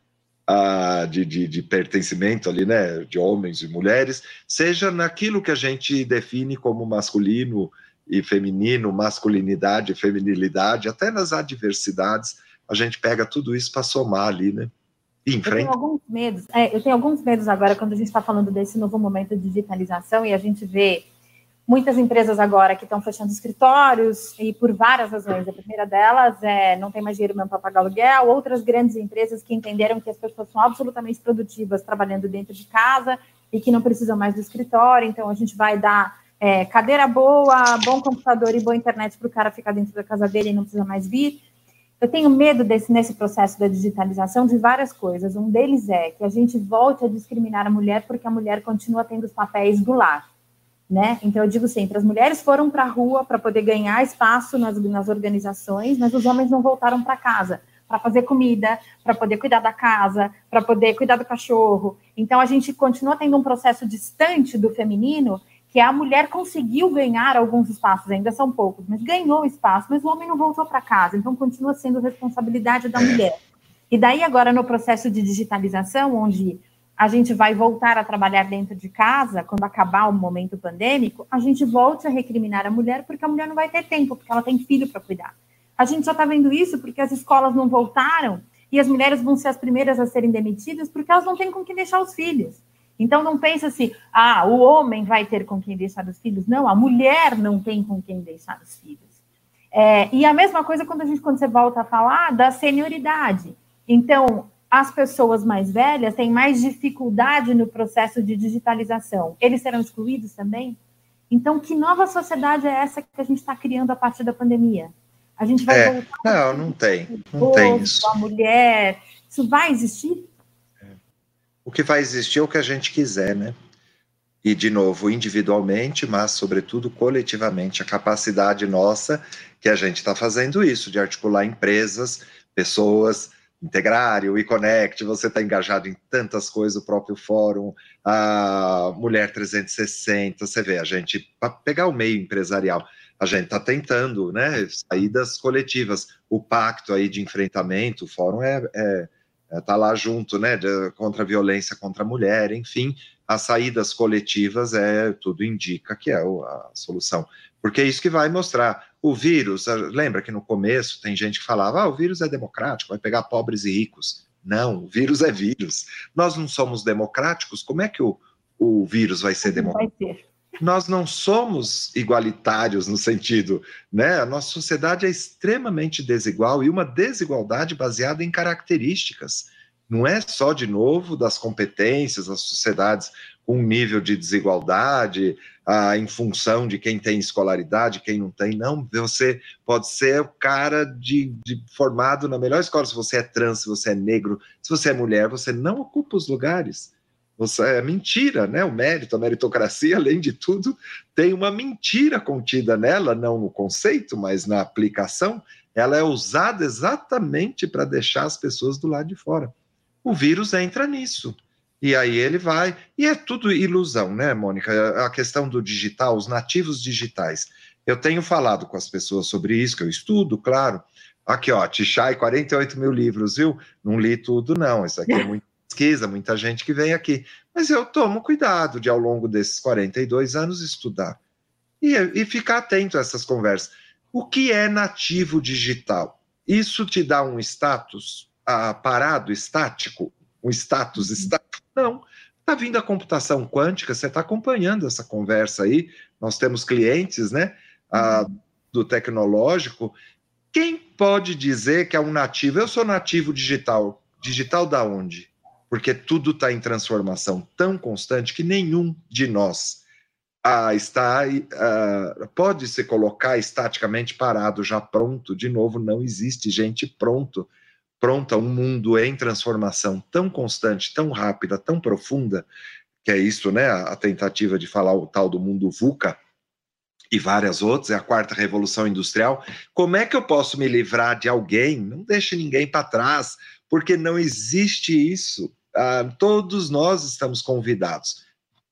ah, de, de, de, pertencimento ali, né, de homens e mulheres, seja naquilo que a gente define como masculino e feminino, masculinidade e feminilidade, até nas adversidades, a gente pega tudo isso para somar ali, né? Em frente. Eu tenho alguns medos, é, eu tenho alguns medos agora quando a gente está falando desse novo momento de digitalização e a gente vê muitas empresas agora que estão fechando escritórios e por várias razões. A primeira delas é não tem mais dinheiro mesmo para pagar aluguel, outras grandes empresas que entenderam que as pessoas são absolutamente produtivas trabalhando dentro de casa e que não precisam mais do escritório, então a gente vai dar é, cadeira boa, bom computador e boa internet para o cara ficar dentro da casa dele e não precisa mais vir. Eu tenho medo desse, nesse processo da digitalização de várias coisas. Um deles é que a gente volte a discriminar a mulher porque a mulher continua tendo os papéis do lar. Né? Então, eu digo sempre: as mulheres foram para a rua para poder ganhar espaço nas, nas organizações, mas os homens não voltaram para casa para fazer comida, para poder cuidar da casa, para poder cuidar do cachorro. Então, a gente continua tendo um processo distante do feminino que a mulher conseguiu ganhar alguns espaços, ainda são poucos, mas ganhou espaço, mas o homem não voltou para casa, então continua sendo responsabilidade da mulher. E daí agora no processo de digitalização, onde a gente vai voltar a trabalhar dentro de casa, quando acabar o momento pandêmico, a gente volte a recriminar a mulher porque a mulher não vai ter tempo, porque ela tem filho para cuidar. A gente só está vendo isso porque as escolas não voltaram e as mulheres vão ser as primeiras a serem demitidas porque elas não têm com quem deixar os filhos. Então não pensa assim, ah, o homem vai ter com quem deixar os filhos. Não, a mulher não tem com quem deixar os filhos. É, e a mesma coisa quando a gente quando você volta a falar da senioridade. Então, as pessoas mais velhas têm mais dificuldade no processo de digitalização. Eles serão excluídos também? Então, que nova sociedade é essa que a gente está criando a partir da pandemia? A gente vai é, voltar. Não, não tem. Não tem isso. A mulher. Isso vai existir? O que vai existir é o que a gente quiser, né? E, de novo, individualmente, mas, sobretudo, coletivamente, a capacidade nossa, que a gente está fazendo isso, de articular empresas, pessoas, Integrário, o eConnect, você está engajado em tantas coisas, o próprio fórum, a Mulher 360, você vê, a gente, para pegar o meio empresarial, a gente está tentando, né, saídas coletivas, o pacto aí de enfrentamento, o fórum é, é, é tá lá junto, né, de, contra a violência contra a mulher, enfim, as saídas coletivas é tudo indica que é a solução, porque é isso que vai mostrar o vírus, lembra que no começo tem gente que falava, ah, o vírus é democrático, vai pegar pobres e ricos. Não, o vírus é vírus. Nós não somos democráticos, como é que o, o vírus vai ser democrático? Vai ser. Nós não somos igualitários no sentido, né? A nossa sociedade é extremamente desigual e uma desigualdade baseada em características. Não é só, de novo, das competências, das sociedades com um nível de desigualdade, ah, em função de quem tem escolaridade, quem não tem, não. Você pode ser o cara de, de, formado na melhor escola. Se você é trans, se você é negro, se você é mulher, você não ocupa os lugares. É mentira, né? O mérito, a meritocracia, além de tudo, tem uma mentira contida nela, não no conceito, mas na aplicação. Ela é usada exatamente para deixar as pessoas do lado de fora. O vírus entra nisso e aí ele vai. E é tudo ilusão, né, Mônica? A questão do digital, os nativos digitais. Eu tenho falado com as pessoas sobre isso, que eu estudo, claro. Aqui, ó, Tichai, 48 mil livros, viu? Não li tudo, não. Isso aqui é muita pesquisa, muita gente que vem aqui. Mas eu tomo cuidado de, ao longo desses 42 anos, estudar. E, e ficar atento a essas conversas. O que é nativo digital? Isso te dá um status ah, parado, estático? Um status uhum. estático? Não. Está vindo a computação quântica, você está acompanhando essa conversa aí. Nós temos clientes, né, a, do tecnológico. Quem pode dizer que é um nativo? Eu sou nativo digital. Digital da onde? Porque tudo está em transformação tão constante que nenhum de nós ah, está ah, pode se colocar estaticamente parado, já pronto. De novo, não existe gente pronto pronta um mundo em transformação tão constante, tão rápida, tão profunda, que é isso, né? A tentativa de falar o tal do mundo VUCA e várias outras, é a quarta revolução industrial. Como é que eu posso me livrar de alguém? Não deixe ninguém para trás, porque não existe isso. Ah, todos nós estamos convidados,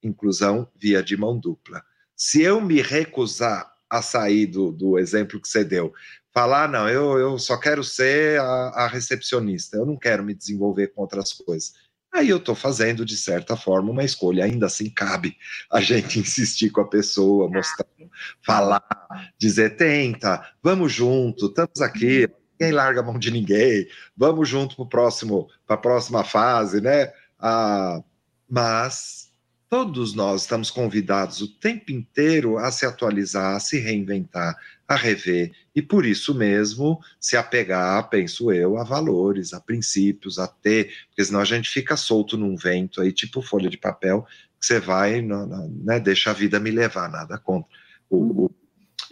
inclusão via de mão dupla. Se eu me recusar a sair do, do exemplo que você deu, falar, não, eu, eu só quero ser a, a recepcionista, eu não quero me desenvolver com outras coisas. Aí eu estou fazendo, de certa forma, uma escolha. Ainda assim, cabe a gente insistir com a pessoa, mostrar, falar, dizer, tenta, vamos junto, estamos aqui, ninguém larga a mão de ninguém, vamos junto para próximo, a próxima fase, né? Ah, mas todos nós estamos convidados o tempo inteiro a se atualizar, a se reinventar, a rever e por isso mesmo se apegar, penso eu, a valores, a princípios, a ter, porque senão a gente fica solto num vento aí, tipo folha de papel, que você vai, né, deixa a vida me levar, nada contra. O, o,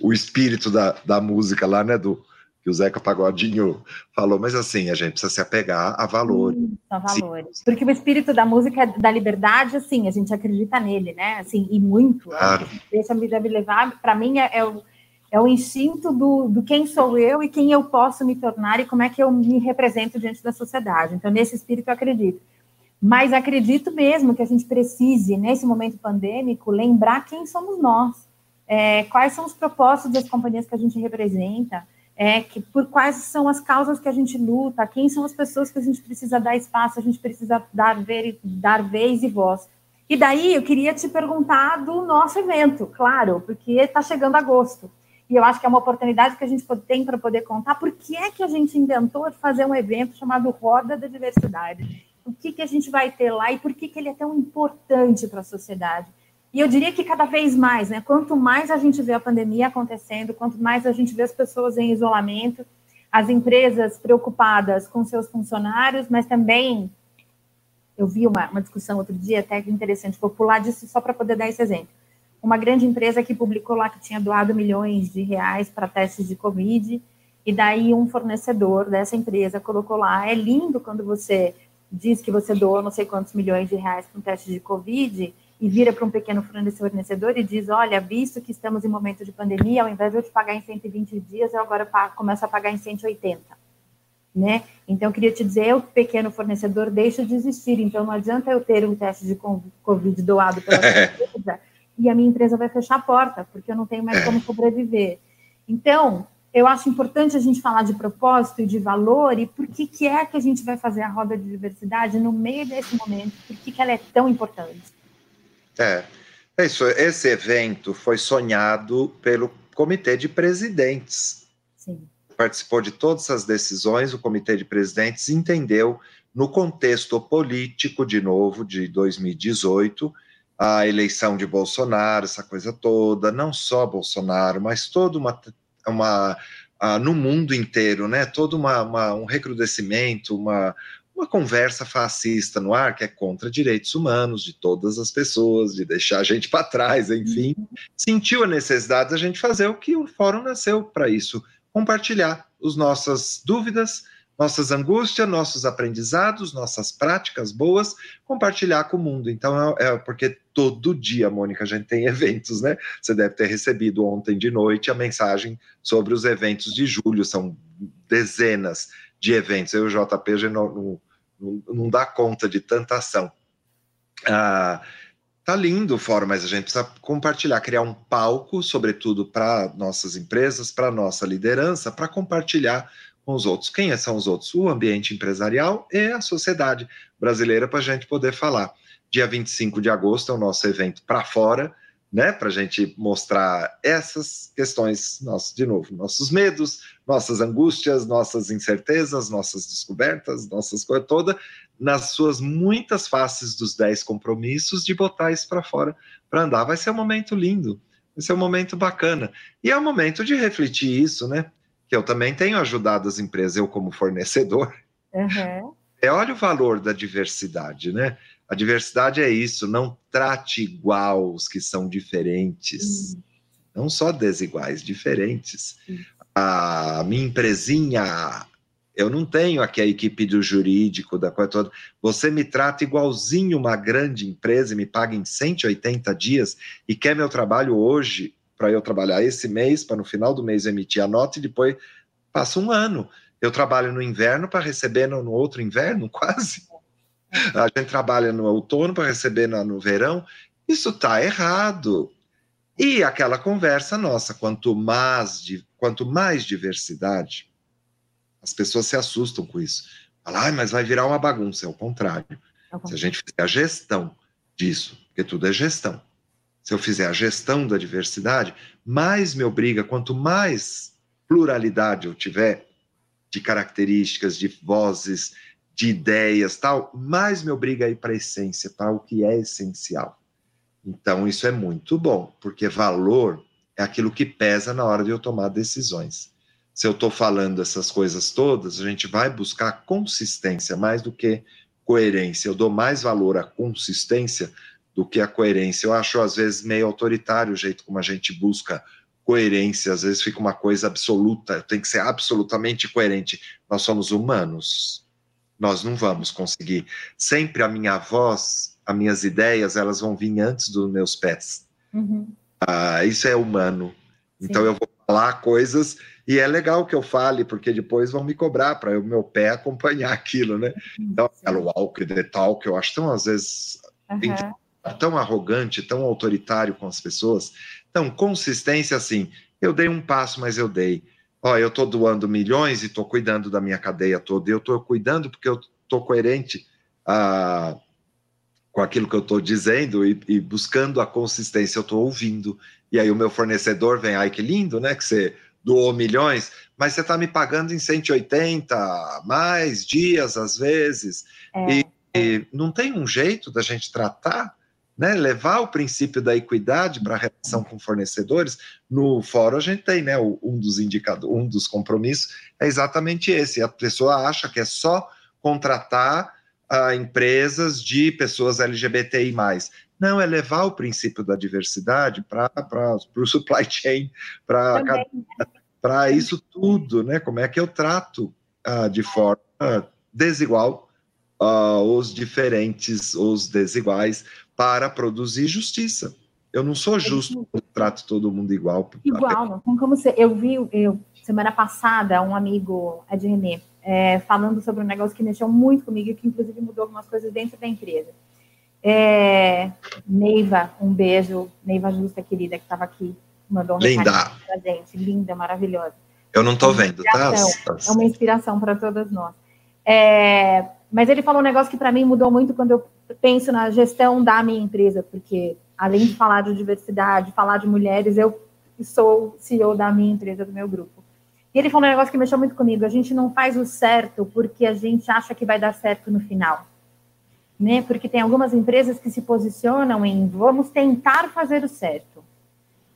o espírito da, da música lá, né, do, que o Zeca Pagodinho falou, mas assim, a gente precisa se apegar a valores. Sim, a valores. Sim. Porque o espírito da música da liberdade, assim, a gente acredita nele, né? Assim, e muito. Claro. Deixa a vida me levar, para mim é, é, o, é o instinto do, do quem sou eu e quem eu posso me tornar e como é que eu me represento diante da sociedade. Então, nesse espírito eu acredito. Mas acredito mesmo que a gente precise, nesse momento pandêmico, lembrar quem somos nós, é, quais são os propósitos das companhias que a gente representa, é, que, por quais são as causas que a gente luta, quem são as pessoas que a gente precisa dar espaço, a gente precisa dar, ver, dar vez e voz. E daí eu queria te perguntar do nosso evento, claro, porque está chegando agosto e eu acho que é uma oportunidade que a gente tem para poder contar por que é que a gente inventou fazer um evento chamado Roda da Diversidade. O que, que a gente vai ter lá e por que, que ele é tão importante para a sociedade. E eu diria que cada vez mais, né? Quanto mais a gente vê a pandemia acontecendo, quanto mais a gente vê as pessoas em isolamento, as empresas preocupadas com seus funcionários, mas também eu vi uma, uma discussão outro dia até interessante, vou pular disso só para poder dar esse exemplo uma grande empresa que publicou lá que tinha doado milhões de reais para testes de Covid, e daí um fornecedor dessa empresa colocou lá, é lindo quando você diz que você doou não sei quantos milhões de reais para um teste de Covid e vira para um pequeno fornecedor e diz: Olha, visto que estamos em momento de pandemia, ao invés de eu te pagar em 120 dias, eu agora começo a pagar em 180. Né? Então, eu queria te dizer: eu, pequeno fornecedor, deixo de existir. Então, não adianta eu ter um teste de Covid doado pela empresa e a minha empresa vai fechar a porta, porque eu não tenho mais como sobreviver. Então, eu acho importante a gente falar de propósito e de valor e por que, que é que a gente vai fazer a roda de diversidade no meio desse momento, por que, que ela é tão importante. É, é isso. Esse evento foi sonhado pelo Comitê de Presidentes. Sim. Participou de todas as decisões, o Comitê de Presidentes entendeu, no contexto político, de novo, de 2018, a eleição de Bolsonaro, essa coisa toda, não só Bolsonaro, mas toda uma uma uh, no mundo inteiro, né? Todo uma, uma, um recrudescimento, uma, uma conversa fascista no ar que é contra direitos humanos de todas as pessoas, de deixar a gente para trás, enfim. Uhum. Sentiu a necessidade da gente fazer o que o fórum nasceu para isso, compartilhar as nossas dúvidas, nossas angústias, nossos aprendizados, nossas práticas boas, compartilhar com o mundo. Então, é, é, porque todo dia, Mônica, a gente tem eventos, né? Você deve ter recebido ontem de noite a mensagem sobre os eventos de julho, são dezenas de eventos. Eu e o JP já não, não, não dá conta de tanta ação. Ah, tá lindo o fórum, mas a gente precisa compartilhar, criar um palco, sobretudo para nossas empresas, para nossa liderança, para compartilhar com os outros. Quem são os outros? O ambiente empresarial e a sociedade brasileira, para a gente poder falar. Dia 25 de agosto é o nosso evento para fora, né? Para a gente mostrar essas questões, nossos, de novo, nossos medos, nossas angústias, nossas incertezas, nossas descobertas, nossas coisas todas, nas suas muitas faces dos 10 compromissos, de botar isso para fora para andar. Vai ser um momento lindo, vai ser um momento bacana. E é o momento de refletir isso, né? que eu também tenho ajudado as empresas, eu como fornecedor, uhum. é olha o valor da diversidade, né? A diversidade é isso, não trate igual os que são diferentes, uhum. não só desiguais, diferentes. Uhum. A minha empresinha, eu não tenho aqui a equipe do jurídico, da coisa toda. Você me trata igualzinho uma grande empresa e me paga em 180 dias e quer meu trabalho hoje, para eu trabalhar esse mês, para no final do mês emitir a nota e depois passa um ano. Eu trabalho no inverno para receber no, no, outro inverno, quase. A gente trabalha no outono para receber no, verão. Isso está errado. E aquela conversa nossa, quanto mais, quanto mais diversidade, as pessoas se assustam com isso. Falam, ah, mas vai virar uma bagunça. É o contrário. É Se a gente fizer a gestão disso, porque tudo é gestão, se eu fizer a gestão da diversidade, mais me obriga, quanto mais pluralidade eu tiver de características, de vozes, de ideias, tal, mais me obriga a ir para a essência, para o que é essencial. Então, isso é muito bom, porque valor é aquilo que pesa na hora de eu tomar decisões. Se eu estou falando essas coisas todas, a gente vai buscar consistência mais do que coerência. Eu dou mais valor à consistência do que a coerência. Eu acho, às vezes, meio autoritário o jeito como a gente busca coerência, às vezes fica uma coisa absoluta, tem que ser absolutamente coerente. Nós somos humanos, nós não vamos conseguir. Sempre a minha voz, as minhas ideias, elas vão vir antes dos meus pés. Uhum. Ah, isso é humano. Então Sim. eu vou falar coisas e é legal que eu fale, porque depois vão me cobrar para o meu pé acompanhar aquilo, né? Então, o walk the talk, eu acho tão, às vezes, uhum tão arrogante, tão autoritário com as pessoas. Então, consistência assim, eu dei um passo, mas eu dei. Ó, eu estou doando milhões e estou cuidando da minha cadeia toda. Eu estou cuidando porque eu estou coerente ah, com aquilo que eu estou dizendo e, e, buscando a consistência. Eu estou ouvindo. E aí o meu fornecedor vem, ai que lindo, né? Que você doou milhões, mas você está me pagando em 180 mais dias às vezes. É. E, e não tem um jeito da gente tratar né, levar o princípio da equidade para a relação com fornecedores, no fórum a gente tem, né, um dos indicadores, um dos compromissos é exatamente esse. A pessoa acha que é só contratar uh, empresas de pessoas LGBTI+. Não, é levar o princípio da diversidade para o supply chain, para isso tudo, né? Como é que eu trato uh, de forma desigual uh, os diferentes, os desiguais, para produzir justiça. Eu não sou justo, eu trato todo mundo igual. Igual, não tem como ser. Eu vi, eu, semana passada, um amigo, Ed René, é, falando sobre um negócio que mexeu muito comigo e que, inclusive, mudou algumas coisas dentro da empresa. É, Neiva, um beijo. Neiva Justa, querida, que estava aqui, mandou um Linda. pra gente. Linda, maravilhosa. Eu não estou vendo, tá? É uma inspiração para todas nós. É, mas ele falou um negócio que para mim mudou muito quando eu penso na gestão da minha empresa, porque além de falar de diversidade, falar de mulheres, eu sou CEO da minha empresa, do meu grupo. E ele falou um negócio que mexeu muito comigo. A gente não faz o certo porque a gente acha que vai dar certo no final. Né? Porque tem algumas empresas que se posicionam em vamos tentar fazer o certo.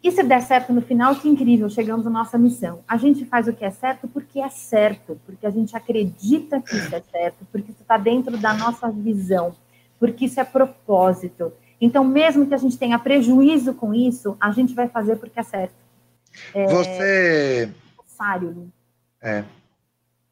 E se der certo no final, que incrível, chegamos à nossa missão. A gente faz o que é certo porque é certo, porque a gente acredita que isso é certo, porque isso está dentro da nossa visão, porque isso é propósito. Então, mesmo que a gente tenha prejuízo com isso, a gente vai fazer porque é certo. É você. Necessário. É.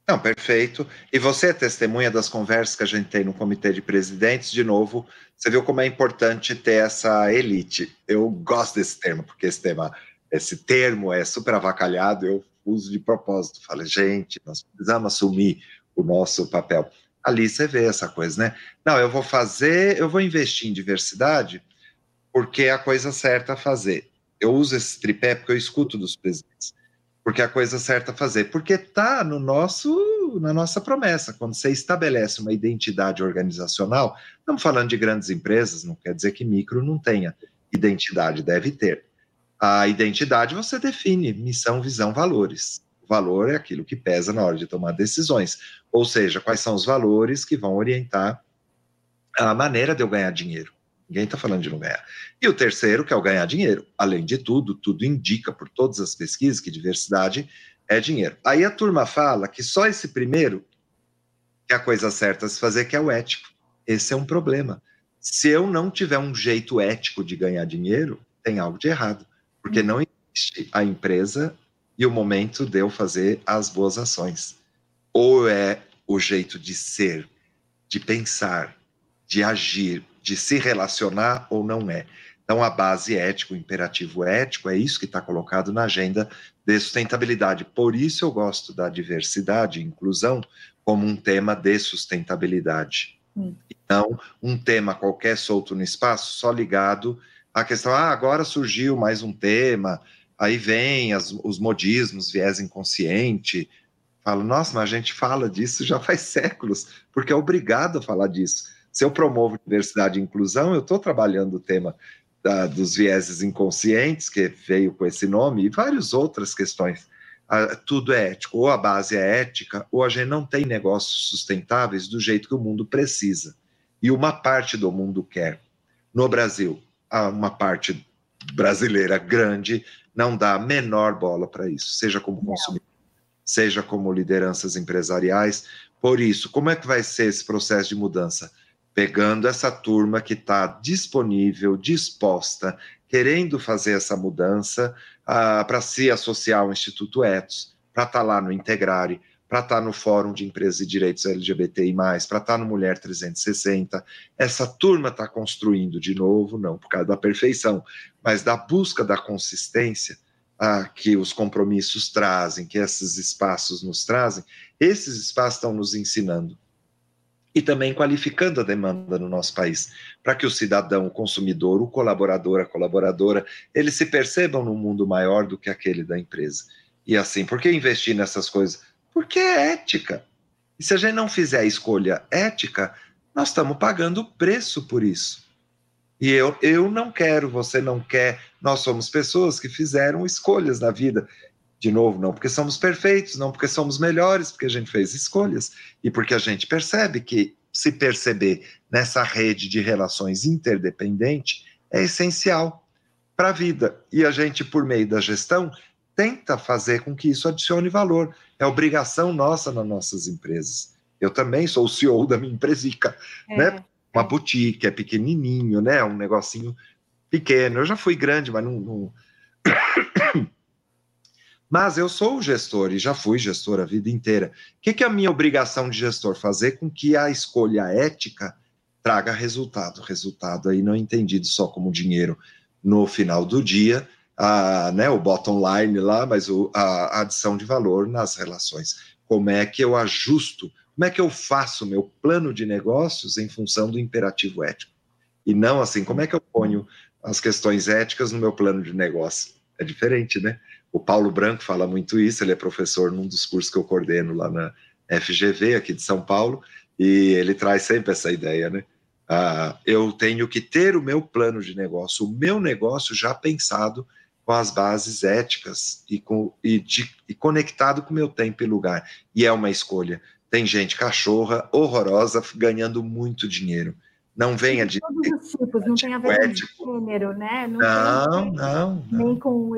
Não, perfeito. E você é testemunha das conversas que a gente tem no comitê de presidentes, de novo, você viu como é importante ter essa elite. Eu gosto desse termo, porque esse tema, esse termo é super avacalhado, eu uso de propósito. Falei, gente, nós precisamos assumir o nosso papel. Ali você vê essa coisa, né? Não, eu vou fazer, eu vou investir em diversidade porque é a coisa certa a fazer. Eu uso esse tripé porque eu escuto dos presidentes porque é a coisa certa a fazer, porque está no nosso na nossa promessa. Quando você estabelece uma identidade organizacional, estamos falando de grandes empresas, não quer dizer que micro não tenha identidade, deve ter. A identidade você define missão, visão, valores. O valor é aquilo que pesa na hora de tomar decisões, ou seja, quais são os valores que vão orientar a maneira de eu ganhar dinheiro. Ninguém está falando de não ganhar. E o terceiro, que é o ganhar dinheiro. Além de tudo, tudo indica por todas as pesquisas que diversidade é dinheiro. Aí a turma fala que só esse primeiro que é a coisa certa a se fazer, que é o ético. Esse é um problema. Se eu não tiver um jeito ético de ganhar dinheiro, tem algo de errado. Porque não existe a empresa e o momento de eu fazer as boas ações. Ou é o jeito de ser, de pensar, de agir, de se relacionar ou não é. Então, a base ética, o imperativo ético, é isso que está colocado na agenda de sustentabilidade. Por isso, eu gosto da diversidade e inclusão como um tema de sustentabilidade. Hum. Não um tema qualquer solto no espaço, só ligado à questão, ah, agora surgiu mais um tema, aí vem as, os modismos, viés inconsciente. Falo, nossa, mas a gente fala disso já faz séculos, porque é obrigado a falar disso. Se eu promovo diversidade e inclusão, eu estou trabalhando o tema da, dos vieses inconscientes, que veio com esse nome, e várias outras questões. Ah, tudo é ético, ou a base é ética, ou a gente não tem negócios sustentáveis do jeito que o mundo precisa. E uma parte do mundo quer. No Brasil, uma parte brasileira grande não dá a menor bola para isso, seja como consumidor, seja como lideranças empresariais. Por isso, como é que vai ser esse processo de mudança? Pegando essa turma que está disponível, disposta, querendo fazer essa mudança uh, para se associar ao Instituto Etos, para estar tá lá no Integrare, para estar tá no Fórum de Empresas e Direitos LGBTI+, para estar tá no Mulher 360. Essa turma está construindo de novo, não por causa da perfeição, mas da busca da consistência uh, que os compromissos trazem, que esses espaços nos trazem, esses espaços estão nos ensinando e também qualificando a demanda no nosso país, para que o cidadão, o consumidor, o colaborador, a colaboradora, eles se percebam num mundo maior do que aquele da empresa. E assim, por que investir nessas coisas? Porque é ética. E se a gente não fizer a escolha ética, nós estamos pagando preço por isso. E eu, eu não quero, você não quer, nós somos pessoas que fizeram escolhas na vida de novo, não porque somos perfeitos, não porque somos melhores, porque a gente fez escolhas e porque a gente percebe que se perceber nessa rede de relações interdependente é essencial para a vida. E a gente, por meio da gestão, tenta fazer com que isso adicione valor. É obrigação nossa nas nossas empresas. Eu também sou o CEO da minha empresica, é. né? Uma boutique, é pequenininho, né? Um negocinho pequeno. Eu já fui grande, mas não, não Mas eu sou o gestor e já fui gestor a vida inteira. O que, que é a minha obrigação de gestor? Fazer com que a escolha ética traga resultado. Resultado aí não entendido só como dinheiro no final do dia, a, né, o bottom line lá, mas o, a, a adição de valor nas relações. Como é que eu ajusto, como é que eu faço meu plano de negócios em função do imperativo ético? E não assim, como é que eu ponho as questões éticas no meu plano de negócio? É diferente, né? O Paulo Branco fala muito isso, ele é professor num dos cursos que eu coordeno lá na FGV, aqui de São Paulo, e ele traz sempre essa ideia, né? Ah, eu tenho que ter o meu plano de negócio, o meu negócio já pensado com as bases éticas e, com, e, de, e conectado com o meu tempo e lugar. E é uma escolha. Tem gente cachorra, horrorosa, ganhando muito dinheiro. Não venha de. Todos os tipos, não tem a ver com gênero, né? Não, não, não, não, Nem com.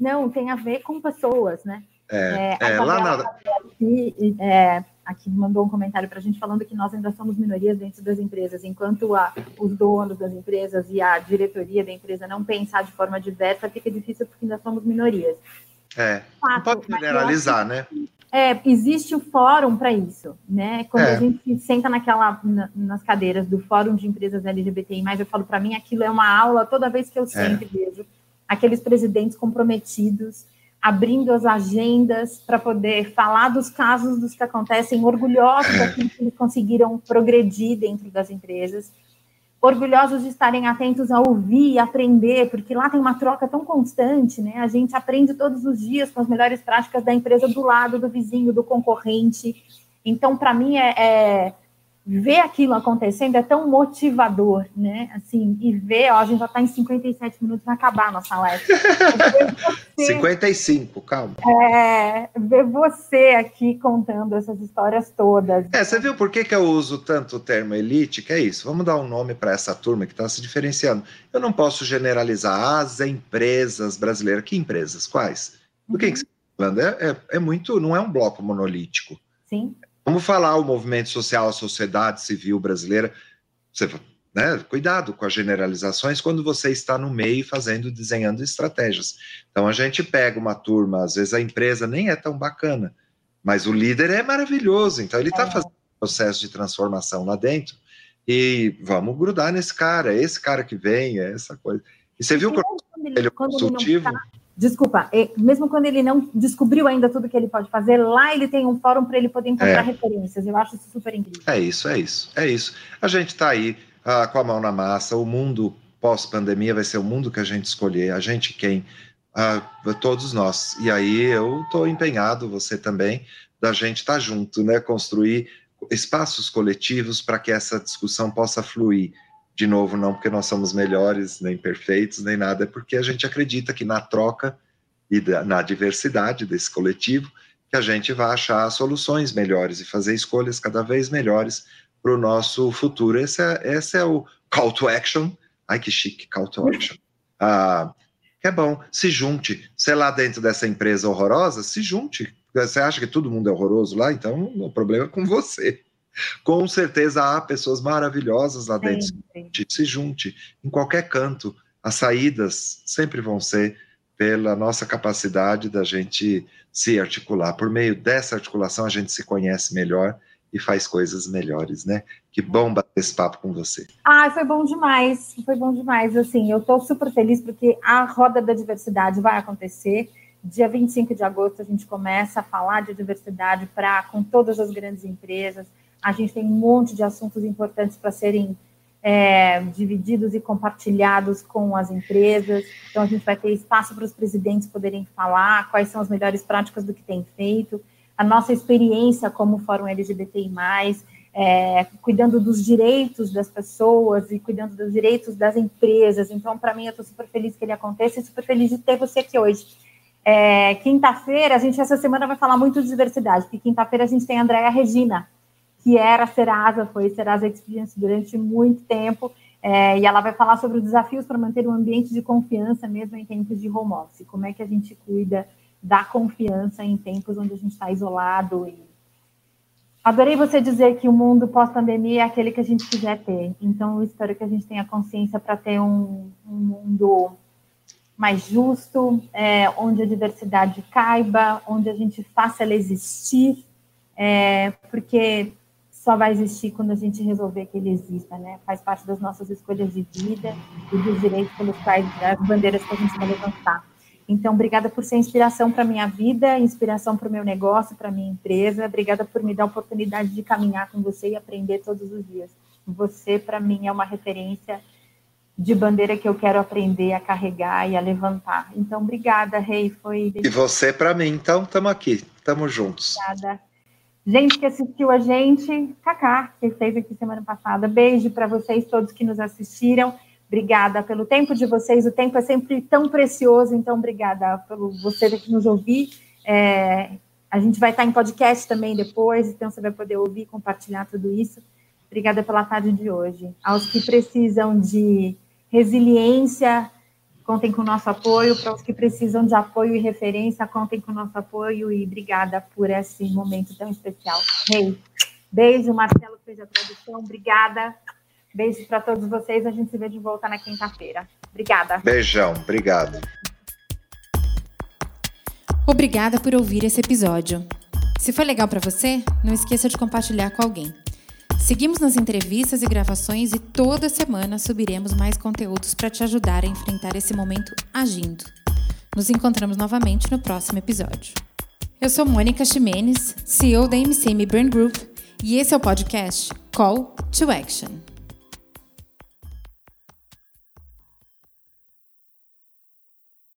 Não, tem a ver com pessoas, né? É, é, é lá na. Aqui, é, aqui mandou um comentário para a gente falando que nós ainda somos minorias dentro das empresas, enquanto a, os donos das empresas e a diretoria da empresa não pensar de forma diversa, fica difícil porque ainda somos minorias. É, Fato, não pode generalizar, né? É, existe o fórum para isso, né? Quando é. a gente senta naquela, na, nas cadeiras do fórum de empresas LGBTI+, eu falo para mim, aquilo é uma aula toda vez que eu sempre é. vejo aqueles presidentes comprometidos, abrindo as agendas para poder falar dos casos dos que acontecem, orgulhosos é. daquilo que eles conseguiram progredir dentro das empresas orgulhosos de estarem atentos a ouvir e aprender, porque lá tem uma troca tão constante, né? A gente aprende todos os dias com as melhores práticas da empresa do lado, do vizinho, do concorrente. Então, para mim, é, é, ver aquilo acontecendo é tão motivador, né? Assim, e ver, ó, a gente já está em 57 minutos para acabar a nossa live. Você, 55, calma. É, ver você aqui contando essas histórias todas. É, você viu por que, que eu uso tanto o termo elite? Que é isso, vamos dar um nome para essa turma que está se diferenciando. Eu não posso generalizar as empresas brasileiras. Que empresas? Quais? Do uhum. que, que você está falando? É, é, é muito, não é um bloco monolítico. Sim. Vamos falar o movimento social, a sociedade civil brasileira. Você, né, cuidado com as generalizações quando você está no meio fazendo, desenhando estratégias. Então a gente pega uma turma, às vezes a empresa nem é tão bacana, mas o líder é maravilhoso, então ele está é. fazendo um processo de transformação lá dentro. E vamos grudar nesse cara, é esse cara que vem, é essa coisa. E você viu que ele é consultivo? Desculpa, mesmo quando ele não descobriu ainda tudo que ele pode fazer, lá ele tem um fórum para ele poder encontrar é. referências. Eu acho isso super incrível. É isso, é isso, é isso. A gente está aí ah, com a mão na massa. O mundo pós-pandemia vai ser o mundo que a gente escolher. A gente quem? Ah, todos nós. E aí eu estou empenhado, você também, da gente estar tá junto, né? Construir espaços coletivos para que essa discussão possa fluir de novo, não porque nós somos melhores, nem perfeitos, nem nada, é porque a gente acredita que na troca e na diversidade desse coletivo, que a gente vai achar soluções melhores e fazer escolhas cada vez melhores para o nosso futuro. Esse é, esse é o call to action. Ai, que chique, call to action. Ah, que é bom, se junte. Sei lá, dentro dessa empresa horrorosa, se junte. Você acha que todo mundo é horroroso lá? Então, o problema é com você. Com certeza há pessoas maravilhosas lá dentro. Sim, sim. Se junte em qualquer canto. As saídas sempre vão ser pela nossa capacidade da gente se articular. Por meio dessa articulação, a gente se conhece melhor e faz coisas melhores, né? Que bom bater esse papo com você. Ah, foi bom demais, foi bom demais. Assim, eu estou super feliz porque a roda da diversidade vai acontecer. Dia 25 de agosto a gente começa a falar de diversidade para com todas as grandes empresas. A gente tem um monte de assuntos importantes para serem é, divididos e compartilhados com as empresas. Então, a gente vai ter espaço para os presidentes poderem falar quais são as melhores práticas do que tem feito, a nossa experiência como Fórum LGBTI, é, cuidando dos direitos das pessoas e cuidando dos direitos das empresas. Então, para mim, eu estou super feliz que ele aconteça e super feliz de ter você aqui hoje. É, quinta-feira, a gente essa semana vai falar muito de diversidade, porque quinta-feira a gente tem a Andréa Regina, que era Serasa, foi Serasa Experience durante muito tempo, é, e ela vai falar sobre os desafios para manter um ambiente de confiança mesmo em tempos de home office, como é que a gente cuida da confiança em tempos onde a gente está isolado. E... Adorei você dizer que o mundo pós-pandemia é aquele que a gente quiser ter, então eu espero que a gente tenha consciência para ter um, um mundo mais justo, é, onde a diversidade caiba, onde a gente faça ela existir, é, porque só vai existir quando a gente resolver que ele exista, né? Faz parte das nossas escolhas de vida e dos direitos pelos quais as bandeiras que a gente vai levantar. Então, obrigada por ser inspiração para minha vida, inspiração para o meu negócio, para minha empresa. Obrigada por me dar a oportunidade de caminhar com você e aprender todos os dias. Você, para mim, é uma referência de bandeira que eu quero aprender a carregar e a levantar. Então, obrigada, Rei. Foi e você para mim. Então, estamos aqui, estamos juntos. Obrigada. Gente que assistiu a gente, Cacá, que esteve aqui semana passada. Beijo para vocês todos que nos assistiram. Obrigada pelo tempo de vocês. O tempo é sempre tão precioso, então obrigada pelo você que nos ouvir. É, a gente vai estar em podcast também depois, então você vai poder ouvir, compartilhar tudo isso. Obrigada pela tarde de hoje. Aos que precisam de resiliência, contem com o nosso apoio. Para os que precisam de apoio e referência, contem com o nosso apoio e obrigada por esse momento tão especial. Hey, beijo, Marcelo fez a tradução, obrigada. Beijo para todos vocês, a gente se vê de volta na quinta-feira. Obrigada. Beijão, obrigado. Obrigada por ouvir esse episódio. Se foi legal para você, não esqueça de compartilhar com alguém. Seguimos nas entrevistas e gravações e toda semana subiremos mais conteúdos para te ajudar a enfrentar esse momento agindo. Nos encontramos novamente no próximo episódio. Eu sou Mônica Ximenes, CEO da MCM Burn Group, e esse é o podcast Call to Action.